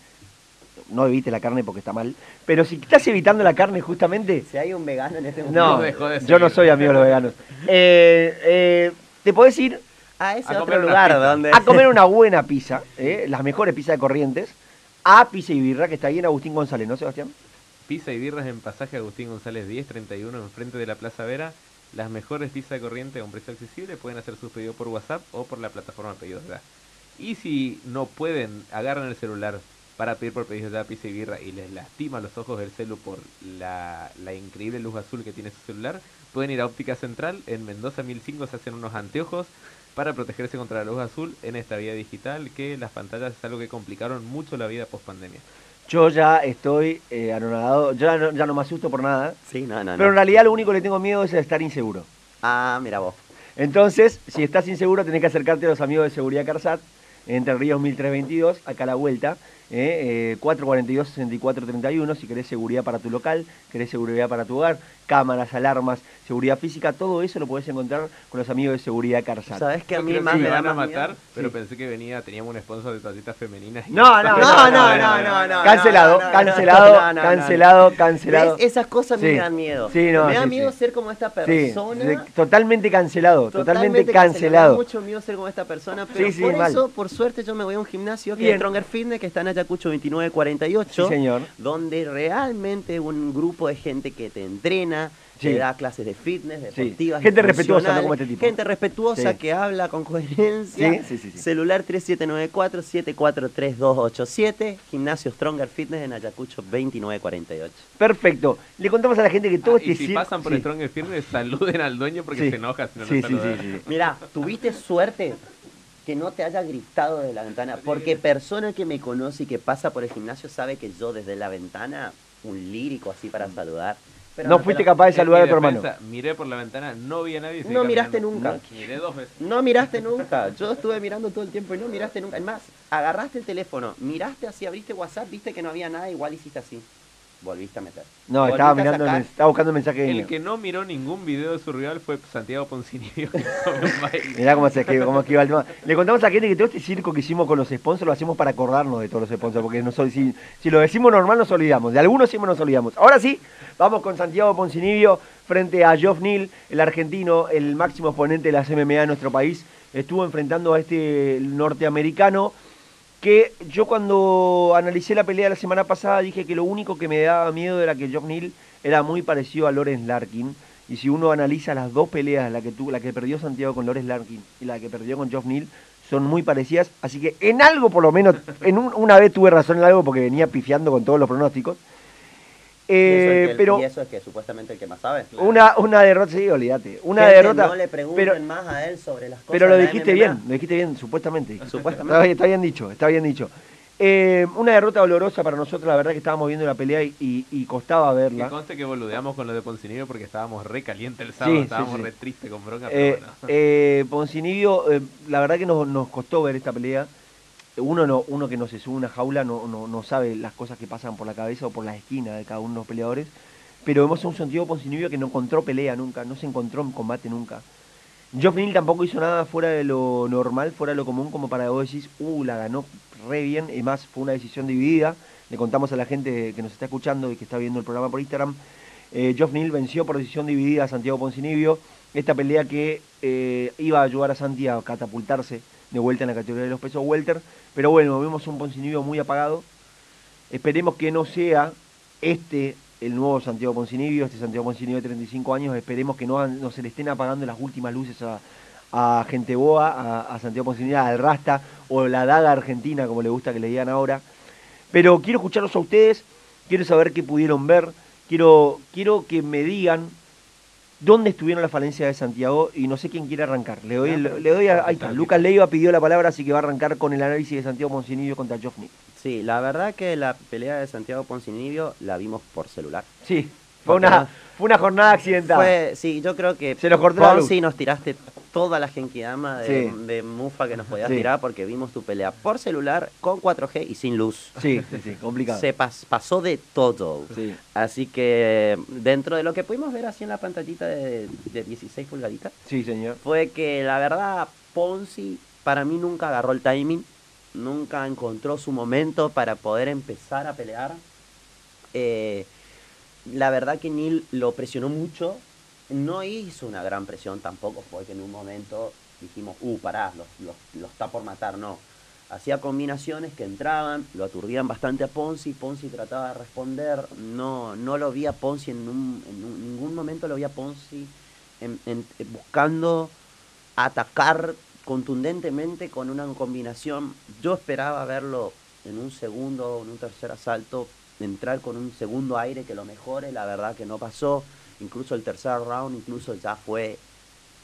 no evite la carne porque está mal, pero si estás evitando la carne justamente, Si hay un vegano en este momento, no, yo no soy amigo de los veganos. Eh, eh, te podés ir a ese A otro comer una lugar donde... a comer una buena pizza, eh, las mejores pizzas de Corrientes, a Pizza y Birra, que está ahí en Agustín González, ¿no, Sebastián? Pizza y birras en pasaje Agustín González 1031 enfrente de la Plaza Vera. Las mejores pizzas de corriente a un precio accesible. Pueden hacer sus pedidos por WhatsApp o por la plataforma Pedidos Ya. Y si no pueden, agarran el celular para pedir por Pedidos Ya pizza y birra y les lastima los ojos del celu por la, la increíble luz azul que tiene su celular, pueden ir a Óptica Central. En Mendoza 1005 se hacen unos anteojos para protegerse contra la luz azul en esta vida digital que las pantallas es algo que complicaron mucho la vida post pandemia. Yo ya estoy eh, anonadado, yo ya no, ya no me asusto por nada, Sí, no, no, pero en realidad lo único que le tengo miedo es estar inseguro. Ah, mira vos. Entonces, si estás inseguro, tenés que acercarte a los amigos de Seguridad Carsat, Entre Ríos 1322, acá a la vuelta, eh, eh, 442-6431, si querés seguridad para tu local, querés seguridad para tu hogar, cámaras, alarmas, seguridad física, todo eso lo podés encontrar con los amigos de Seguridad Carsat. ¿Sabes que a mí más que me me da van a matar, miedo? pero Sí. pensé que venía, teníamos un sponsor de toallitas femeninas. No, no, no, No, no, Cancelado, cancelado, cancelado, cancelado. Esas cosas Sí. me dan miedo. Sí, no, me da sí, miedo sí. ser como esta persona. totalmente cancelado, totalmente, Me cancelado. da mucho miedo ser como esta persona, pero Sí, sí, por mal. eso, por suerte, yo me voy a un gimnasio que es Stronger Fitness, que está en Ayacucho 2948. Sí, señor. donde realmente un grupo de gente que te entrena, Sí. te da clases de fitness, deportivas, Gente respetuosa, ¿no? Como este tipo. Gente respetuosa Sí. que habla con coherencia. Sí, sí, sí, sí. Celular 3794-743287, gimnasio Stronger Fitness en Ayacucho 2948. Perfecto. Le contamos a la gente que todo Ah, este y si pasan por sí. Strong Firme, saluden al dueño porque Sí. se enoja si no Sí, lo sí, saludan. sí, sí. Mira, tuviste suerte que no te haya gritado de la ventana, porque persona que me conoce y que pasa por el gimnasio sabe que yo desde la ventana, un lírico así para saludar. Pero No te fuiste capaz de saludar a tu hermano. Miré por la ventana, no vi a nadie. No miraste caminando. nunca. No, miré dos veces. No miraste nunca. Yo estuve mirando todo el tiempo y no miraste nunca. Es más, agarraste el teléfono, miraste así, abriste WhatsApp, viste que no había nada, igual hiciste así. Volviste a meter. No, Volviste estaba mirando, sacar. estaba buscando el mensaje El que no miró ningún video de su rival fue Santiago un baile. Mirá cómo se escribe, cómo esquiva el tema. Le contamos a gente que todo este circo que hicimos con los sponsors lo hacemos para acordarnos de todos los sponsors, porque no si, si lo decimos normal nos olvidamos, de algunos siempre nos olvidamos. Ahora sí, vamos con Santiago Poncinibio frente a Geoff Neal, el argentino, el máximo exponente de las MMA en nuestro país. Estuvo enfrentando a este norteamericano que yo cuando analicé la pelea la semana pasada dije que lo único que me daba miedo era que Geoff Neal era muy parecido a Lorenz Larkin. Y si uno analiza las dos peleas, la que, tuvo, la que perdió Santiago con Lorenz Larkin y la que perdió con Geoff Neal, son muy parecidas, así que en algo por lo menos, en un- una vez tuve razón en algo porque venía pifiando con todos los pronósticos. Y eso Eh, es que- pero y eso es que supuestamente el que más sabe. una, una derrota, sí, olvídate, una Gente, derrota, No le pregunten pero, más a él sobre las cosas. pero lo dijiste bien, lo dijiste bien, supuestamente. Supuestamente. Está bien, está bien dicho, está bien dicho. Eh, una derrota dolorosa para nosotros, la verdad que estábamos viendo la pelea y, y- y costaba Que verla. conste que boludeamos con lo de Poncinibio porque estábamos re caliente el sábado, Sí, sí, estábamos sí. re triste con bronca, Eh, pero bueno. eh, Poncinibio, eh, la verdad que nos, nos costó ver esta pelea. Uno no, uno que no se sube a una jaula no, no, no sabe las cosas que pasan por la cabeza o por la esquina de cada uno de los peleadores. Pero vemos a un Santiago Poncinibio que no encontró pelea nunca, no se encontró en combate nunca. Geoff Neal tampoco hizo nada fuera de lo normal, fuera de lo común, como para vos decís, uh, la ganó re bien. Y más, fue una decisión dividida. Le contamos a la gente que nos está escuchando y que está viendo el programa por Instagram. Eh, Geoff Neal venció por decisión dividida a Santiago Poncinibio. Esta pelea que eh, iba a ayudar a Santi a catapultarse de vuelta en la categoría de los pesos welter. Pero bueno, vemos un Poncinibio muy apagado. Esperemos que no sea este el nuevo Santiago Poncinibio, este Santiago Poncinibio de 35 años. Esperemos que no, no se le estén apagando las últimas luces a, a Gente Boa, a, Santiago Poncinibio, al Rasta o la Daga Argentina, como le gusta que le digan ahora. Pero quiero escucharlos a ustedes, quiero saber qué pudieron ver, quiero, quiero que me digan dónde estuvieron las falencias de Santiago y no sé quién quiere arrancar. Le doy, le doy a, ahí está, Lucas Leiva pidió la palabra, así que va a arrancar con el análisis de Santiago Poncinibio contra Joffney. Sí, la verdad que la pelea de Santiago Poncinibio la vimos por celular. Sí, fue Porque una, fue una jornada accidentada. Fue, sí, yo creo que Se nos cortó Ponzi nos tiraste toda la genkidama de, Sí. de mufa que nos podías Sí. tirar porque vimos tu pelea por celular con 4G y sin luz. Sí, sí, sí, complicado. Se pas- pasó de todo. Sí. Así que dentro de lo que pudimos ver así en la pantallita de, de 16 pulgaditas, sí, señor. fue que la verdad Ponzi para mí nunca agarró el timing, nunca encontró su momento para poder empezar a pelear. Eh, la verdad que Neil lo presionó mucho, no hizo una gran presión tampoco, fue que en un momento dijimos, uh, pará, lo, lo- lo está por matar, no. Hacía combinaciones que entraban, lo aturdían bastante a Ponzi, Ponzi trataba de responder, no, no lo vi a Ponzi en, un- en ningún momento lo vi a Ponzi en- en- eh, buscando atacar contundentemente con una combinación. Yo esperaba verlo en un segundo, en un tercer asalto, entrar con un segundo aire que lo mejore, la verdad que no pasó. Incluso el tercer round, incluso ya fue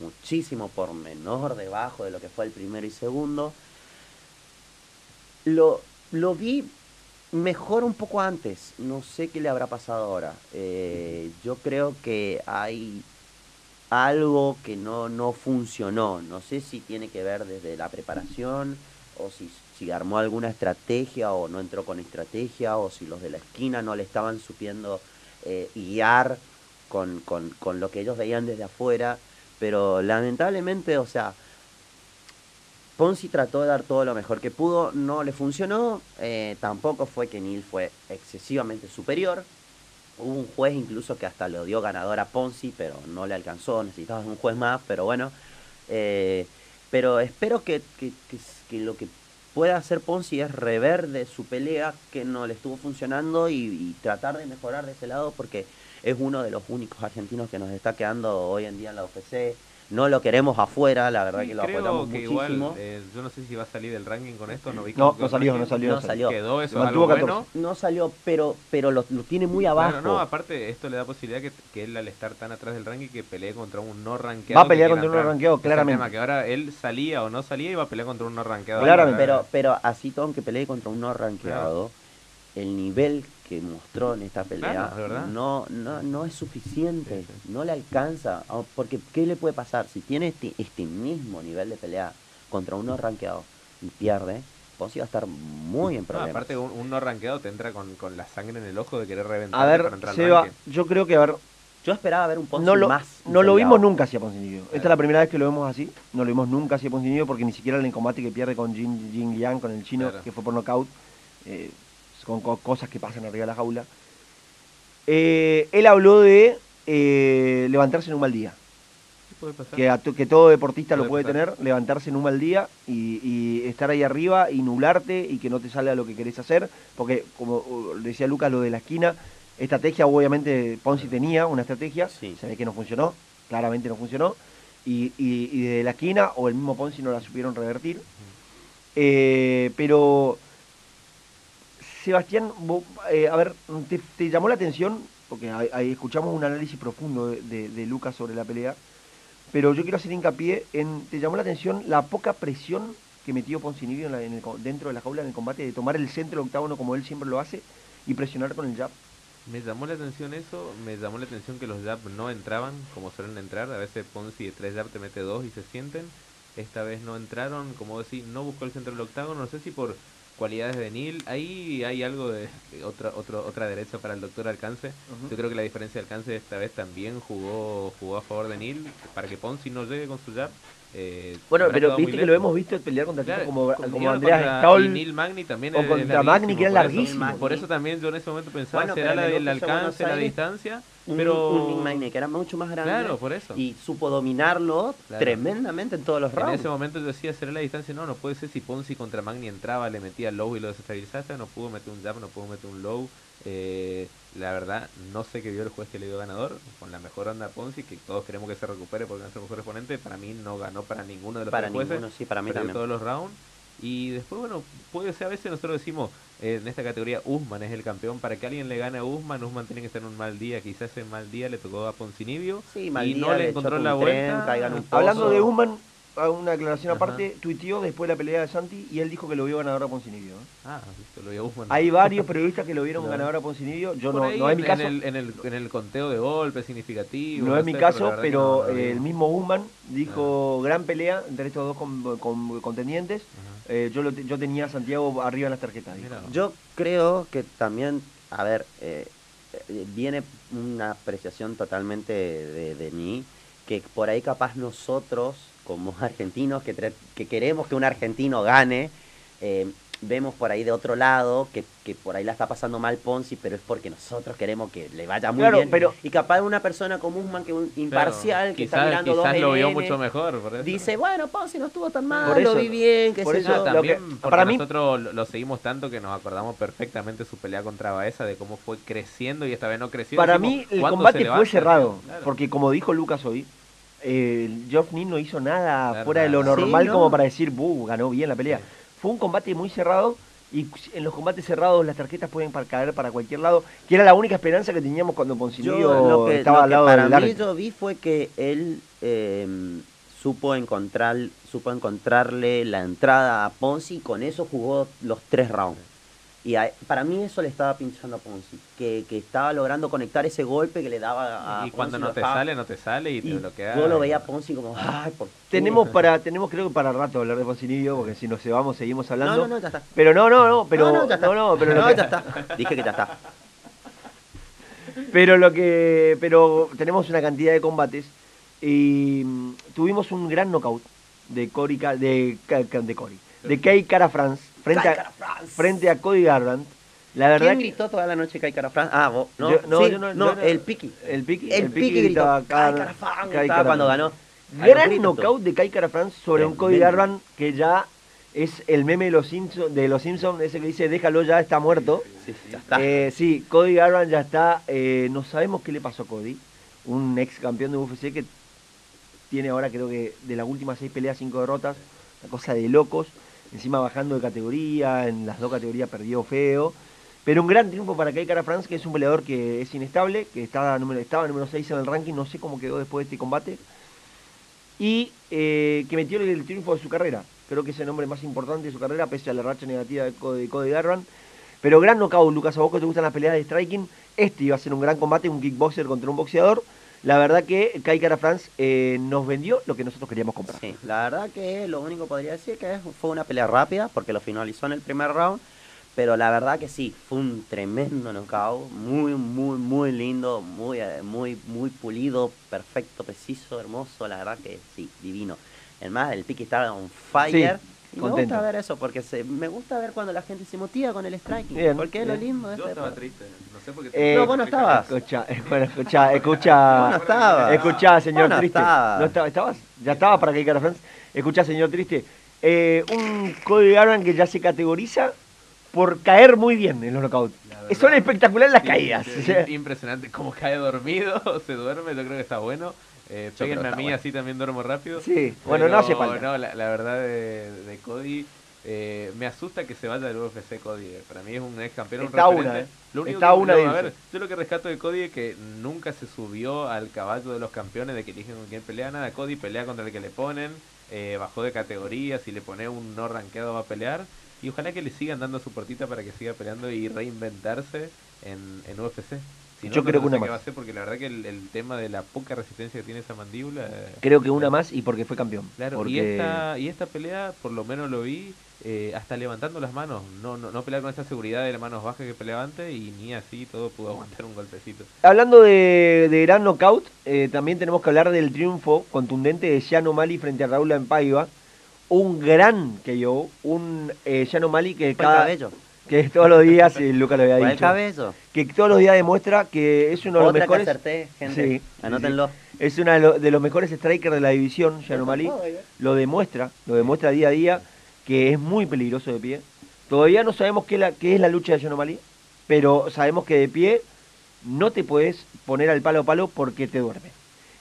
muchísimo por menor debajo de lo que fue el primero y segundo. Lo, lo vi mejor un poco antes, no sé qué le habrá pasado ahora. Eh, yo creo que hay algo que no, no funcionó. No sé si tiene que ver desde la preparación o si, si armó alguna estrategia o no entró con estrategia o si los de la esquina no le estaban supiendo eh, guiar con, con, con lo que ellos veían desde afuera. Pero lamentablemente, o sea, Ponzi trató de dar todo lo mejor que pudo, no le funcionó, eh, tampoco fue que Neil fue excesivamente superior. Hubo un juez incluso que hasta lo dio ganador a Ponzi, pero no le alcanzó, necesitaba un juez más, pero bueno. eh, pero espero que, que- que- lo que pueda hacer Ponzi es rever de su pelea que no le estuvo funcionando y tratar de mejorar de ese lado porque es uno de los únicos argentinos que nos está quedando hoy en día en la UFC. No lo queremos afuera, la verdad Sí, que lo creo apoyamos que muchísimo. igual, eh, yo no sé si va a salir del ranking con esto, no vi No, no salió, el no salió. No salió. Quedó, eso es Mantuvo algo 14. bueno. No salió, pero, pero lo, lo tiene muy abajo. Bueno, no, aparte esto le da posibilidad que, que él al estar tan atrás del ranking que pelee contra un no rankeado. Va a pelear que contra un no rankeado, es el claramente. tema, que ahora él salía o no salía y va a pelear contra un no rankeado. Claramente. Pero, pero así todo aunque pelee contra un no rankeado, el nivel que mostró en esta pelea Claro, no, no, no es suficiente, Sí, sí. no le alcanza. Ah, Porque, ¿qué le puede pasar? Si tiene este, este mismo nivel de pelea contra un no rankeado y pierde, Ponzi va a estar muy en No, problemas. aparte un, un no rankeado te entra con, con la sangre en el ojo de querer reventar A ver, para entrar Seba, yo creo que, a ver, Yo esperaba ver un Ponzi no lo, más. no lo vimos nunca hacia Poncinibio. Esta es la primera vez que lo vemos así. No lo vimos nunca hacia Poncinibio porque ni siquiera en el combate que pierde con Jin, Jin Liang, con el chino, Claro. que fue por nocaut, eh, con co- cosas que pasan arriba de la jaula. Eh, él habló de eh, levantarse en un mal día. Sí, puede pasar. Que, a to- que todo deportista lo Puede pasar. tener, levantarse en un mal día y, y estar ahí arriba y nublarte y que no te salga lo que querés hacer. Porque, como uh, decía Lucas, lo de la esquina, estrategia, obviamente Ponzi tenía una estrategia, Sí. se ve que no funcionó, claramente no funcionó. Y, y, y de la esquina, o el mismo Ponzi no la supieron revertir. Eh, pero, Sebastián, vos, eh, a ver, te, llamó la atención, porque ahí, escuchamos un análisis profundo de, Lucas sobre la pelea, pero yo quiero hacer hincapié en, te llamó la atención la poca presión que metió Poncinibio en la- en el dentro de la jaula en el combate, de tomar el centro del octágono como él siempre lo hace y presionar con el jab. Me llamó la atención eso, me llamó la atención que los jab no entraban como suelen entrar, a veces Ponzi de tres jab te mete dos y se sienten, esta vez no entraron, como decir, no buscó el centro del octágono, no sé si por cualidades de Neil, ahí hay algo de otra otro, otra derecha para el doctor Alcance, yo creo que la diferencia de alcance esta vez también jugó jugó a favor de Neil, para que Ponzi no llegue con su jab. Eh, Bueno, pero viste que lo hemos visto pelear contra Claro, como, como Andreas Stahl. y Neil Magny también o contra Magny, que era larguísimo, por eso-. Por eso también yo en ese momento pensaba, Bueno, será en el el alcance, la distancia, Un, pero... un Nick Magny que era mucho más grande. Claro, por eso. Y supo dominarlo Claro. tremendamente en todos los En rounds. ese momento yo decía, será la distancia, no, no puede ser si Ponzi contra Magni entraba, le metía low y lo desestabilizaba, esta no pudo meter un jab, no pudo meter un low. Eh, la verdad, no sé qué vio el juez que le dio ganador, con la mejor onda a Ponzi, que todos queremos que se recupere porque es nuestro mejor exponente, para mí no ganó para ninguno de los Para jueces. ninguno, sí, para mí también. todos los rounds. Y después, bueno, puede ser a veces nosotros decimos, eh, en esta categoría Usman es el campeón, para que alguien le gane a Usman, Usman tiene que estar en un mal día, quizás ese mal día le tocó a Poncinibio Sí, mal y día, no le le encontró la tren, vuelta. Hablando de Usman, hago una aclaración Ajá. aparte, tuiteó después de la pelea de Santi y él dijo que lo vio ganador a Poncinibio. ¿eh? Ah, listo, lo vio. Hay varios periodistas que lo vieron Claro. ganador a Poncinibio, yo Por no, ahí no es mi en, caso. en el, en, el, en el conteo de golpes significativo. No es mi sé, caso, pero no, el mismo Usman dijo gran pelea entre estos dos con- con- contendientes. Eh, yo, lo yo tenía a Santiago arriba en las tarjetas. Yo creo que también, a ver, eh, eh, viene una apreciación totalmente de, de mí, que por ahí capaz nosotros, como argentinos, que, que queremos que un argentino gane, eh, vemos por ahí de otro lado que, que por ahí la está pasando mal Ponzi, pero es porque nosotros queremos que le vaya muy Claro, bien. pero- y capaz una persona como Usman, que un imparcial, Claro, que quizás, está mirando dos quizás lo vio mucho mejor. Por eso. dice, bueno, Ponzi no estuvo tan mal, Por lo eso- vi bien, qué por sé eso yo. lo también que- porque para mí- nosotros lo, lo seguimos tanto que nos acordamos perfectamente su pelea contra Baeza, de cómo fue creciendo y esta vez no creció. Para Decimos, mí el ¿cuándo combate fue cerrado, Claro. porque como dijo Lucas hoy, eh, Geoff Neal no hizo nada fuera de lo normal Sí, no. como para decir, "Buh, ganó bien la pelea. Sí. Fue un combate muy cerrado y en los combates cerrados las tarjetas pueden caer para cualquier lado, que era la única esperanza que teníamos cuando Yo Poncinibio lo que, estaba lo al que lado para del mí yo vi fue que él eh, supo encontrar supo encontrarle la entrada a Ponzi y con eso jugó los tres rounds. Y a- para mí eso le estaba pinchando a Ponzi, que, que estaba logrando conectar ese golpe que le daba a y cuando Ponzi, no te dejaba- sale, no te sale y te bloquea. Yo lo veía a Ponzi como, ay, por Tenemos para tenemos creo que para rato hablar de Poncinibio, porque si nos vamos seguimos No, hablando. no, no, ya está. Pero no, no, no, pero no, no, ya está. no, no, pero No, ya está. Dije que ya está. Pero lo que. Pero tenemos una cantidad de combates. Y mm, tuvimos un gran knockout de Cory Ca- de, de Cory. De Kay Cara France frente a, frente a Cody Garbrandt. La verdad ¿Quién que gritó toda la noche Kai Kara France? Ah, vos. No, Yo- no, sí, yo no- no, yo no- el Piki. el Piki, El Piki gritó gritaba Kai Car- Kara France Kai gritaba Kara cuando ganó. Gran knockout de Kai Cara France sobre un Cody. Garbrandt que ya es el meme de los Simpsons, de los Simpsons, ese que dice déjalo ya, está muerto. Sí, ya está. Eh, sí, Cody Garbrandt ya está. eh, no sabemos qué le pasó a Cody, un ex campeón de UFC que tiene ahora creo que de las últimas seis peleas cinco derrotas, una cosa de locos. Encima bajando de categoría, en las dos categorías perdió feo. Pero un gran triunfo para Kai Cara France, que es un peleador que es inestable, que está número, estaba número 6 en el ranking, no sé cómo quedó después de este combate. Y eh, que metió el, triunfo de su carrera. Creo que es el nombre más importante de su carrera, pese a la racha negativa de Cody, Cody Garbrandt. Pero gran knockout, Lucas, a vos que te gustan las peleas de striking, este iba a ser un gran combate, un kickboxer contra un boxeador. La verdad que Kai Cara France eh, nos vendió lo que nosotros queríamos comprar. Sí, la verdad que lo único que podría decir que fue una pelea rápida porque lo finalizó en el primer round, pero la verdad que sí, fue un tremendo knockout, muy, muy, muy lindo, muy, eh, muy, muy pulido, perfecto, preciso, hermoso, la verdad que sí, divino. Además, el pique estaba on fire. Y me gusta ver eso porque se, me gusta ver cuando la gente se motiva con el striking, Bien, porque es lo lindo de Yo este estaba deporte. triste, no sé por qué. Eh, No, vos no estabas. Escucha, eh, bueno, escucha, escucha. Vos no estabas. Escuchá, señor no Triste. estabas. ¿No estaba, ¿Estabas? ¿Ya estaba para que Cara France? Escuchá, señor Triste. Eh, un Cody Garbrandt que ya se categoriza por caer muy bien en los knockouts. Son espectaculares las Sí, caídas. sí, o sea, im- Impresionante cómo cae dormido, se duerme, yo creo que está bueno. Eh, péguenme a mí, bueno. así también duermo rápido. Sí, bueno, no hace falta. No, la, la verdad de, de Cody, Eh, me asusta que se vaya del UFC Cody. eh. Para mí es un ex campeón. un Está una, referente. eh. Lo único Está que, una no, a ver, yo lo que rescato de Cody es que nunca se subió al caballo de los campeones de que eligen con quién pelea nada. Cody pelea contra el que le ponen, eh, bajó de categoría, si le pone un no rankeado va a pelear. Y ojalá que le sigan dando su portita para que siga peleando y reinventarse en, en UFC. Si no, Yo no creo que sé una más. va a hacer porque la verdad que el, el tema de la poca resistencia que tiene esa mandíbula. Creo que una más y porque fue campeón. Claro, porque... y, esta, y esta pelea, por lo menos lo vi, eh, hasta levantando las manos. No, no, no pelear con esa seguridad de las manos bajas que peleaba antes y ni así todo pudo aguantar un golpecito. Hablando de, de gran knockout, eh, también tenemos que hablar del triunfo contundente de Jan O'Malley frente a Raúl Empaiva. Un gran KO, un eh, Jan O'Malley que Fue cada cabello. Que todos los días, eh, Luca lo había el dicho, cabello. que todos los días demuestra que es uno de los Otra que mejores, acerté, gente. Sí, Anótenlo. es uno de, lo- de los mejores strikers de la división, Jan O'Malley. Lo demuestra, lo demuestra día a día que es muy peligroso de pie. Todavía no sabemos qué, la- qué es la lucha de Jan O'Malley, pero sabemos que de pie no te puedes poner al palo a palo porque te duerme.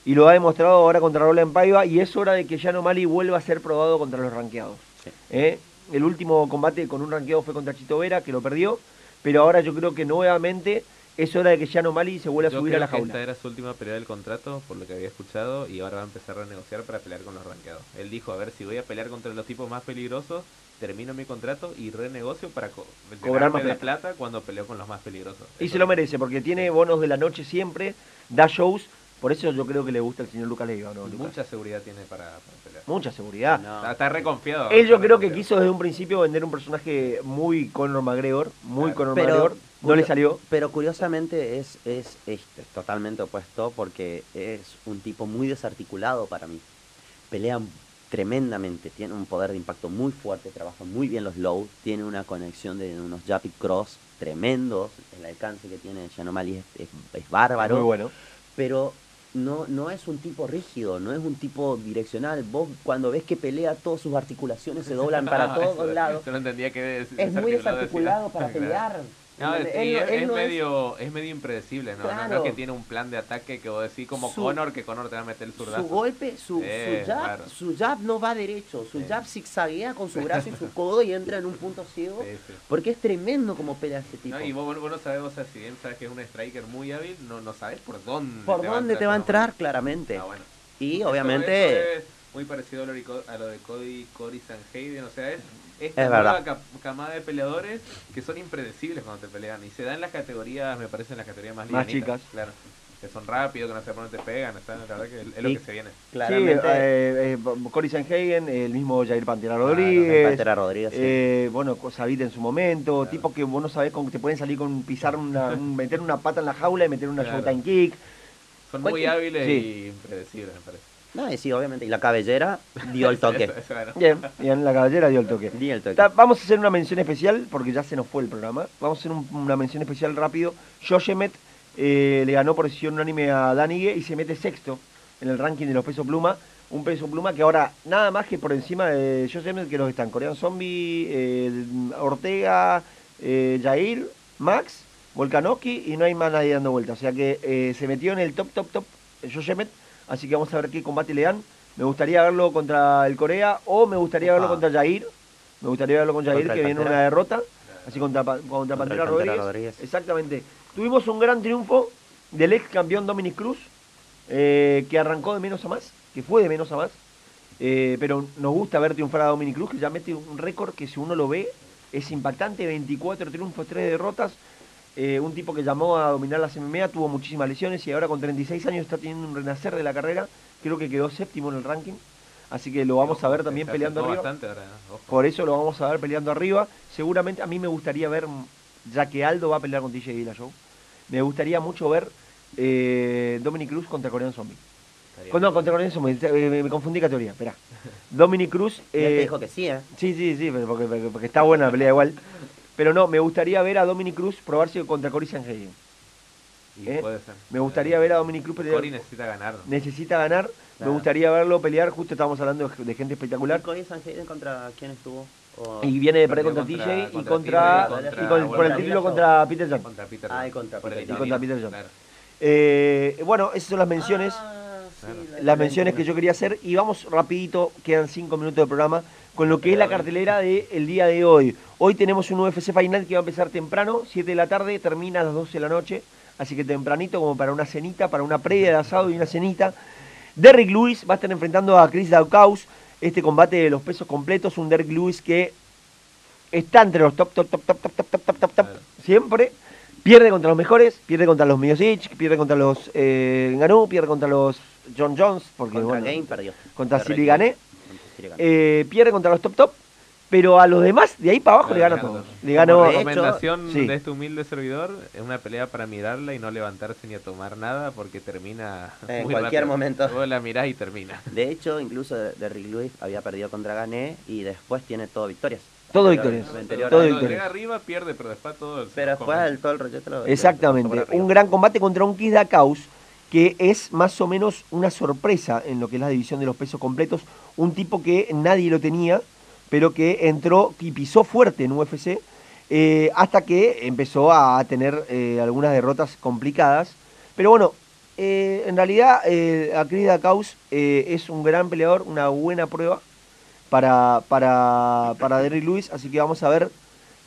Y lo ha demostrado ahora contra Roland Paiva y es hora de que Jan O'Malley vuelva a ser probado contra los ranqueados. Sí. ¿eh? El último combate con un ranqueado fue contra Chito Vera, que lo perdió, pero ahora yo creo que nuevamente es hora de que Jan O'Malley se vuelva a subir a la que esta jaula. era su última pelea del contrato, por lo que había escuchado, y ahora va a empezar a renegociar para pelear con los rankeados. Él dijo, a ver, si voy a pelear contra los tipos más peligrosos, termino mi contrato y renegocio para co Cobrar más plata cuando peleo con los más peligrosos. Y Eso se lo merece, porque tiene bonos de la noche siempre, da shows, por eso yo creo que le gusta al señor Lucas Leiva, ¿no, Lucas? Mucha seguridad tiene para, para pelear. Mucha seguridad. No. Está, está reconfiado. Él yo creo que quiso desde un principio vender un personaje muy Conor McGregor, muy Claro. Conor Pero- McGregor, no le salió. Pero curiosamente es, es, es, es totalmente opuesto porque es un tipo muy desarticulado para mí. Pelea tremendamente, tiene un poder de impacto muy fuerte, trabaja muy bien los low, tiene una conexión de unos y cross tremendos, el alcance que tiene Yanomali es, es, es bárbaro, Muy bueno. pero no, no es un tipo rígido, no es un tipo direccional. Vos cuando ves que pelea, todas sus articulaciones se doblan para Ah, todos lados. Yo no entendía que es, Es muy decía. desarticulado para pelear. No, es, él es no es- medio, es medio impredecible, ¿no? No- es que tiene un plan de ataque que vos decís como Su- Conor, que Conor te va a meter el zurdazo. Su golpe, su, Eh, su, jab, claro. su jab no va derecho, su Sí. jab zigzaguea con su brazo y su codo y entra en un punto ciego. Sí, sí. Porque es tremendo como pelea este tipo. No, y vos, vos- no sabés, o sea, si bien sabes que es un striker muy hábil, no, no sabes por dónde ¿Por dónde te va a entrar? Claramente. Ah, bueno. Y obviamente... es muy parecido a lo, de Co- a lo de Cody, Cory Sanhagen, o sea, Es esta verdad. nueva camada de peleadores que son impredecibles cuando te pelean y se dan en las categorías, me parece, en las categorías más Más chicas. Claro. Que son rápidos, que no sé por dónde te pegan, está, la verdad que es lo Y- que se viene. Claramente... Sí, eh, eh, Cory Sanhagen, el mismo Jair Pantera Claro, Rodríguez. Pantera Rodríguez, sí. eh, bueno, Sabit en su momento, Claro. tipos que vos no sabés con que te pueden salir con pisar una, un- meter una pata en la jaula y meter una Claro. showtime kick. Son muy hábiles Sí. y impredecibles, me parece. No, y sí, obviamente. Y la cabellera dio el toque. Eso- eso. Bien, bien, la caballera dio el toque. Dio el toque. Ta- Vamos a hacer una mención especial, porque ya se nos fue el programa. Vamos a hacer un- una mención especial rápido. Josh Emmett eh, le ganó por decisión unánime a Danigue y se mete sexto en el ranking de los pesos pluma. Un peso pluma que ahora nada más que por encima de Josh Emmett que los están Corean Zombie, eh, Ortega, eh, Jair, Max, Volkanovski y no hay más nadie dando vuelta. O sea que eh, se metió en el top, top, top Josh Emmett. Así que vamos a ver qué combate le dan. Me gustaría verlo contra el Corea o me gustaría verlo contra Jair. Me gustaría verlo con Jair, Contra que viene Pantera. una derrota. Así contra, contra, Pantera, Pantera Rodríguez. Rodríguez. Exactamente. Tuvimos un gran triunfo del ex campeón Dominic Cruz, eh, que arrancó de menos a más, que fue de menos a más. Eh, pero nos gusta ver triunfar a Dominic Cruz, que ya mete un récord que si uno lo ve es impactante, 24 triunfos, 3 derrotas. Eh, un tipo que llamó a dominar las MMA, tuvo muchísimas lesiones y ahora con 36 años está teniendo un renacer de la carrera. Creo que quedó séptimo en el ranking. Así que lo vamos a ver también peleando arriba. bastante ahora, ojo. Por eso lo vamos a ver peleando arriba. Seguramente a mí me gustaría ver, ya que Aldo va a pelear con TJ Dillashaw, me gustaría mucho ver eh, Dominic Cruz contra Corean Zombie. Con- no, contra Corean Zombie, eh, me, me confundí categoría, espera. Dominic Cruz... Te eh, dijo que sí, ¿eh? sí, sí, sí, porque- porque está buena la pelea igual. Pero no, me gustaría ver a Dominic Cruz probarse contra Cory Sanhagen. Y eh, puede ser. Me gustaría ver a Dominic Cruz pelear. Cory necesita ganar. ¿no? Necesita ganar. Me gustaría verlo pelear. Justo estábamos hablando de, gente espectacular. Cory Sanhagen contra quién estuvo? O- Y viene de perder contra, contra- TJ y contra contra, y con- por el título contra Peter Jan. Contra Peter Ah, y contra Peter. Y contra Peter claro. Eh, bueno, esas son las menciones. Ah, las menciones que yo quería hacer y vamos rapidito, quedan cinco minutos de programa, con lo que es la cartelera del día de hoy. Hoy tenemos un UFC Final que va a empezar temprano, 7 de la tarde, termina a las 12 de la noche, así que tempranito como para una cenita, para una previa de asado y una cenita. Derrick Lewis va a estar enfrentando a Chris Daukaus, este combate de los pesos completos, un Derrick Lewis que está entre los top, top, top, top, top, top, top, top, top, top, siempre. Pierde contra los mejores, pierde contra los Miocic, pierde contra los eh, Ngannou, pierde contra los John Jones, porque Contra bueno, Game perdió. contra Gané. Eh, pierde contra los top top, pero a los demás de ahí para abajo le Claro, gana a le todos. Le ganó de Recomendación sí. de este humilde servidor es una pelea para mirarla y no levantarse ni a tomar nada porque termina En muy cualquier rápido. momento. Vos la mirás y termina. De hecho, incluso Derrick Lewis había perdido contra Gané y después tiene todo victorias. Todo victorias. Todo victorias. llega arriba pierde, pero después todo se Pero después el todo el rollete lo- Exactamente, un gran combate contra un Kid Dakaus que es más o menos una sorpresa en lo que es la división de los pesos completos, un tipo que nadie lo tenía, pero que entró y pisó fuerte en UFC eh, hasta que empezó a tener eh, algunas derrotas complicadas. Pero bueno, eh, en realidad eh, a Chris Dakaus eh, es un gran peleador, una buena prueba para, para, para Derrick Lewis, así que vamos a ver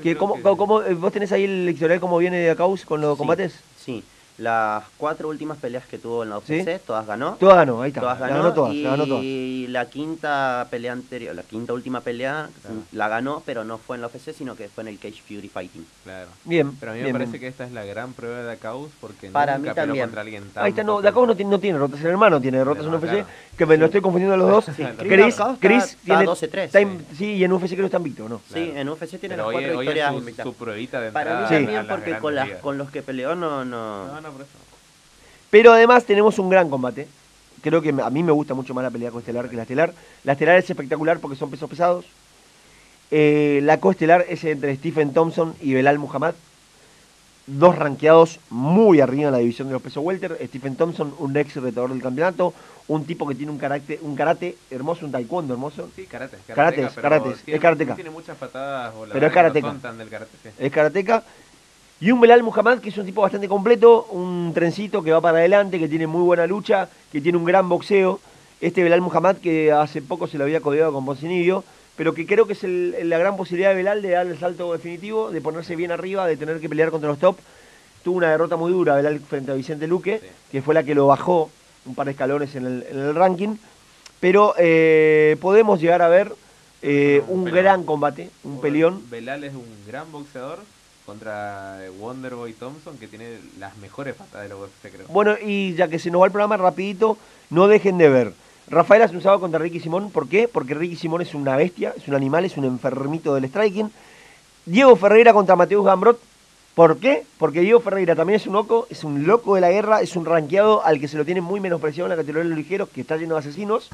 que cómo, que- cómo- vos tenés ahí el historial cómo viene de Dakaus con los Sí, combates. Sí, las cuatro últimas peleas que tuvo en la UFC, ¿Sí? todas ganó. Todas ganó, ahí está. Todas la ganó, todas, y la ganó todas. la quinta pelea anterior, la quinta última pelea Claro. la ganó, pero no fue en la UFC, sino que fue en el Cage Fury Fighting. Claro. Bien, Pero a mí me parece bien. que esta es la gran prueba de Dakaus porque Para nunca mí peleó también. contra alguien tan Ahí está, no. Dakaus no tiene, no tiene derrotas, el hermano tiene derrotas en No, UFC, claro. que me lo estoy confundiendo a los dos. Sí, Chris, Chris está- tiene, 12-3, está en- sí. sí, y en UFC creo que está invicto, ¿no? Sí, en UFC tiene Pero las cuatro victorias invictas. Para mí también, porque con los que peleó no... no... No, no, por eso. Pero además tenemos un gran combate. Creo que a mí me gusta mucho más la pelea coestelar que la estelar. La estelar es espectacular porque son pesos pesados. Eh, la coestelar es entre Stephen Thompson y Belal Muhammad. Dos ranqueados muy arriba en la división de los pesos welter. Stephen Thompson, un ex retador del campeonato. Un tipo que tiene un karate, un karate hermoso, un taekwondo hermoso. Sí, karate. Karate, karate, es karateca. Tiene muchas patadas voladoras Pero es no del karate, sí. es karateca. Y un Belal Muhammad, que es un tipo bastante completo, un trencito que va para adelante, que tiene muy buena lucha, que tiene un gran boxeo. Este Belal Muhammad, que hace poco se lo había codeado con Poncinibio, pero que creo que es el- la gran posibilidad de Belal de dar el salto definitivo, de ponerse bien arriba, de tener que pelear contra los top. Tuvo una derrota muy dura Belal frente a Vicente Luque, Sí. que fue la que lo bajó un par de escalones en el, en el ranking. Pero eh, podemos llegar a ver eh, Un un gran combate, un peleón. Belal es un gran boxeador contra Wonderboy Thompson que tiene las mejores patadas de la UFC, creo. Bueno, y ya que se nos va el programa rapidito, no dejen de ver. Rafael Asunzado contra Ricky Simón, ¿por qué? Porque Ricky Simón es una bestia, es un animal, es un enfermito del striking. Diego Ferreira contra Mateus Gambrot, ¿por qué? Porque Diego Ferreira también es un loco, es un loco de la guerra, es un ranqueado al que se lo tiene muy menospreciado en la categoría de los ligeros, que está lleno de asesinos,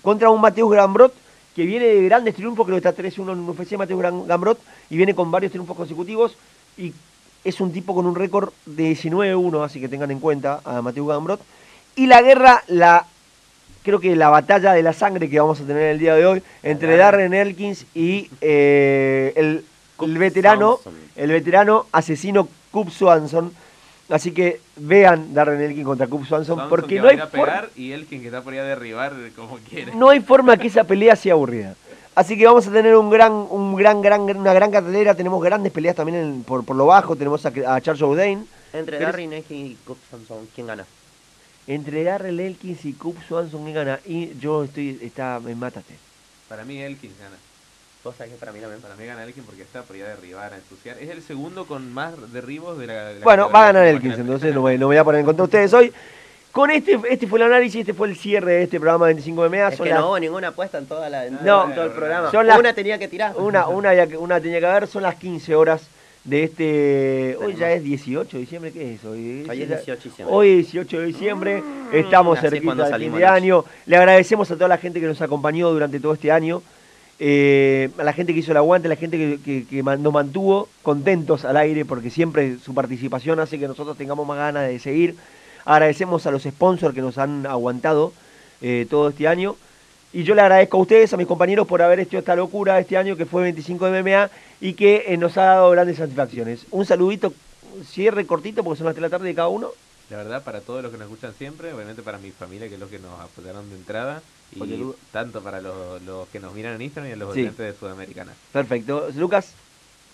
contra un Mateus Gambrot que viene de grandes triunfos, creo que está 3-1 en UFC Mateus Gambrot, y viene con varios triunfos consecutivos, y es un tipo con un récord de 19-1, así que tengan en cuenta a Mateo Gambrot. Y la guerra, la creo que la batalla de la sangre que vamos a tener el día de hoy entre Darren Elkins y eh, el, el veterano, el veterano asesino Cub Swanson. Así que vean Darren Elkins contra Cub Swanson, Swanson porque que no hay, a pegar y Elkin que está por ahí a derribar como quiere. no hay forma que esa pelea sea aburrida. Así que vamos a tener un gran, un gran, gran, una gran cartelera. Tenemos grandes peleas también en- por, por lo bajo. Tenemos a, a Charles O'Dane. Entre ¿Querés- Darren Elkin y Cook Samson, ¿quién gana? Entre Darrell Elkins y Cub Swanson, ¿quién gana? Y yo estoy, está, me mátate. Para mí Elkin gana. Vos sabés que para mí también. Para mí gana Elkin porque está por ahí a derribar, a ensuciar. Es el segundo con más derribos de la. de la Bueno, va a ganar. Elkins, entonces no me, no me voy a poner en contra de ustedes hoy. Con este, este fue el análisis, este fue el cierre de este programa 25 MA. Es que las- no hubo ninguna apuesta en, toda la, en, No. en todo el programa. Las- Una tenía que tirar. una, una, una tenía que haber, son las 15 horas de este... Hoy ya es 18 de diciembre, ¿qué es hoy? Hoy es ya- 18 de diciembre. Hoy es 18 de diciembre, estamos así cerquita del fin de año. Le agradecemos a toda la gente que nos acompañó durante todo este año, eh, a la gente que hizo el aguante, a la gente que, que- que man- nos mantuvo contentos al aire, porque siempre su participación hace que nosotros tengamos más ganas de seguir. Agradecemos a los sponsors que nos han aguantado eh, todo este año. Y yo le agradezco a ustedes, a mis compañeros, por haber hecho esta locura este año que fue 25 de MMA y que eh, nos ha dado grandes satisfacciones. Un saludito, cierre cortito porque son las 3 de la tarde de cada uno. La verdad, para todos los que nos escuchan siempre, obviamente para mi familia, que es los que nos apoyaron de entrada, y tanto para los, los que nos miran en Instagram y a los Sí. oyentes de Sudamericana. Perfecto. Lucas,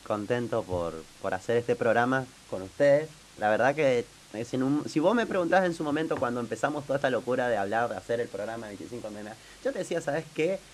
contento por, por hacer este programa con ustedes. La verdad que si, en un- si vos me preguntás en su momento cuando empezamos toda esta locura de hablar, de hacer el programa 25 MMA, yo te decía, ¿sabes qué?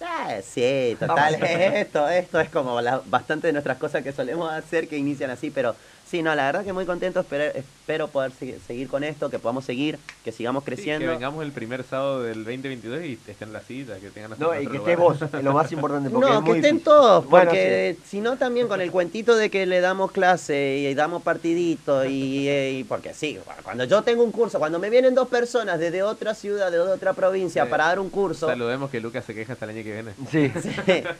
Eh, sí, total, esto, esto es como la- bastante de nuestras cosas que solemos hacer que inician así, pero sí, no, la verdad que muy contento, espero, espero poder seguir, seguir con esto, que podamos seguir, que sigamos Sí, creciendo. que vengamos el primer sábado del 2022 y estén en la cita, que tengan no, y que estés vos, es lo más importante. Porque No, es que muy estén difícil. todos, Bueno, porque si no también con el cuentito de que le damos clase y damos partidito y, y porque sí, cuando yo tengo un curso, cuando me vienen dos personas desde otra ciudad, de otra provincia Sí. para dar un curso, Saludemos que Lucas se queja hasta el año que viene. Sí.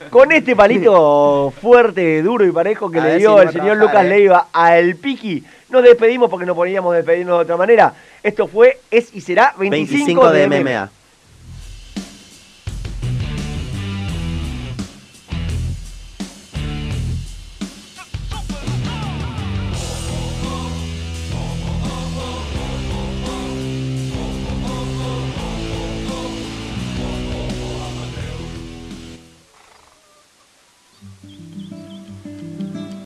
Con este palito fuerte, duro y parejo que A le dio si no el a señor trabajar, Lucas eh. Leiva al Piqui, nos despedimos porque no podíamos despedirnos de otra manera. Esto fue, es y será 25, 25 de MMA. MMA.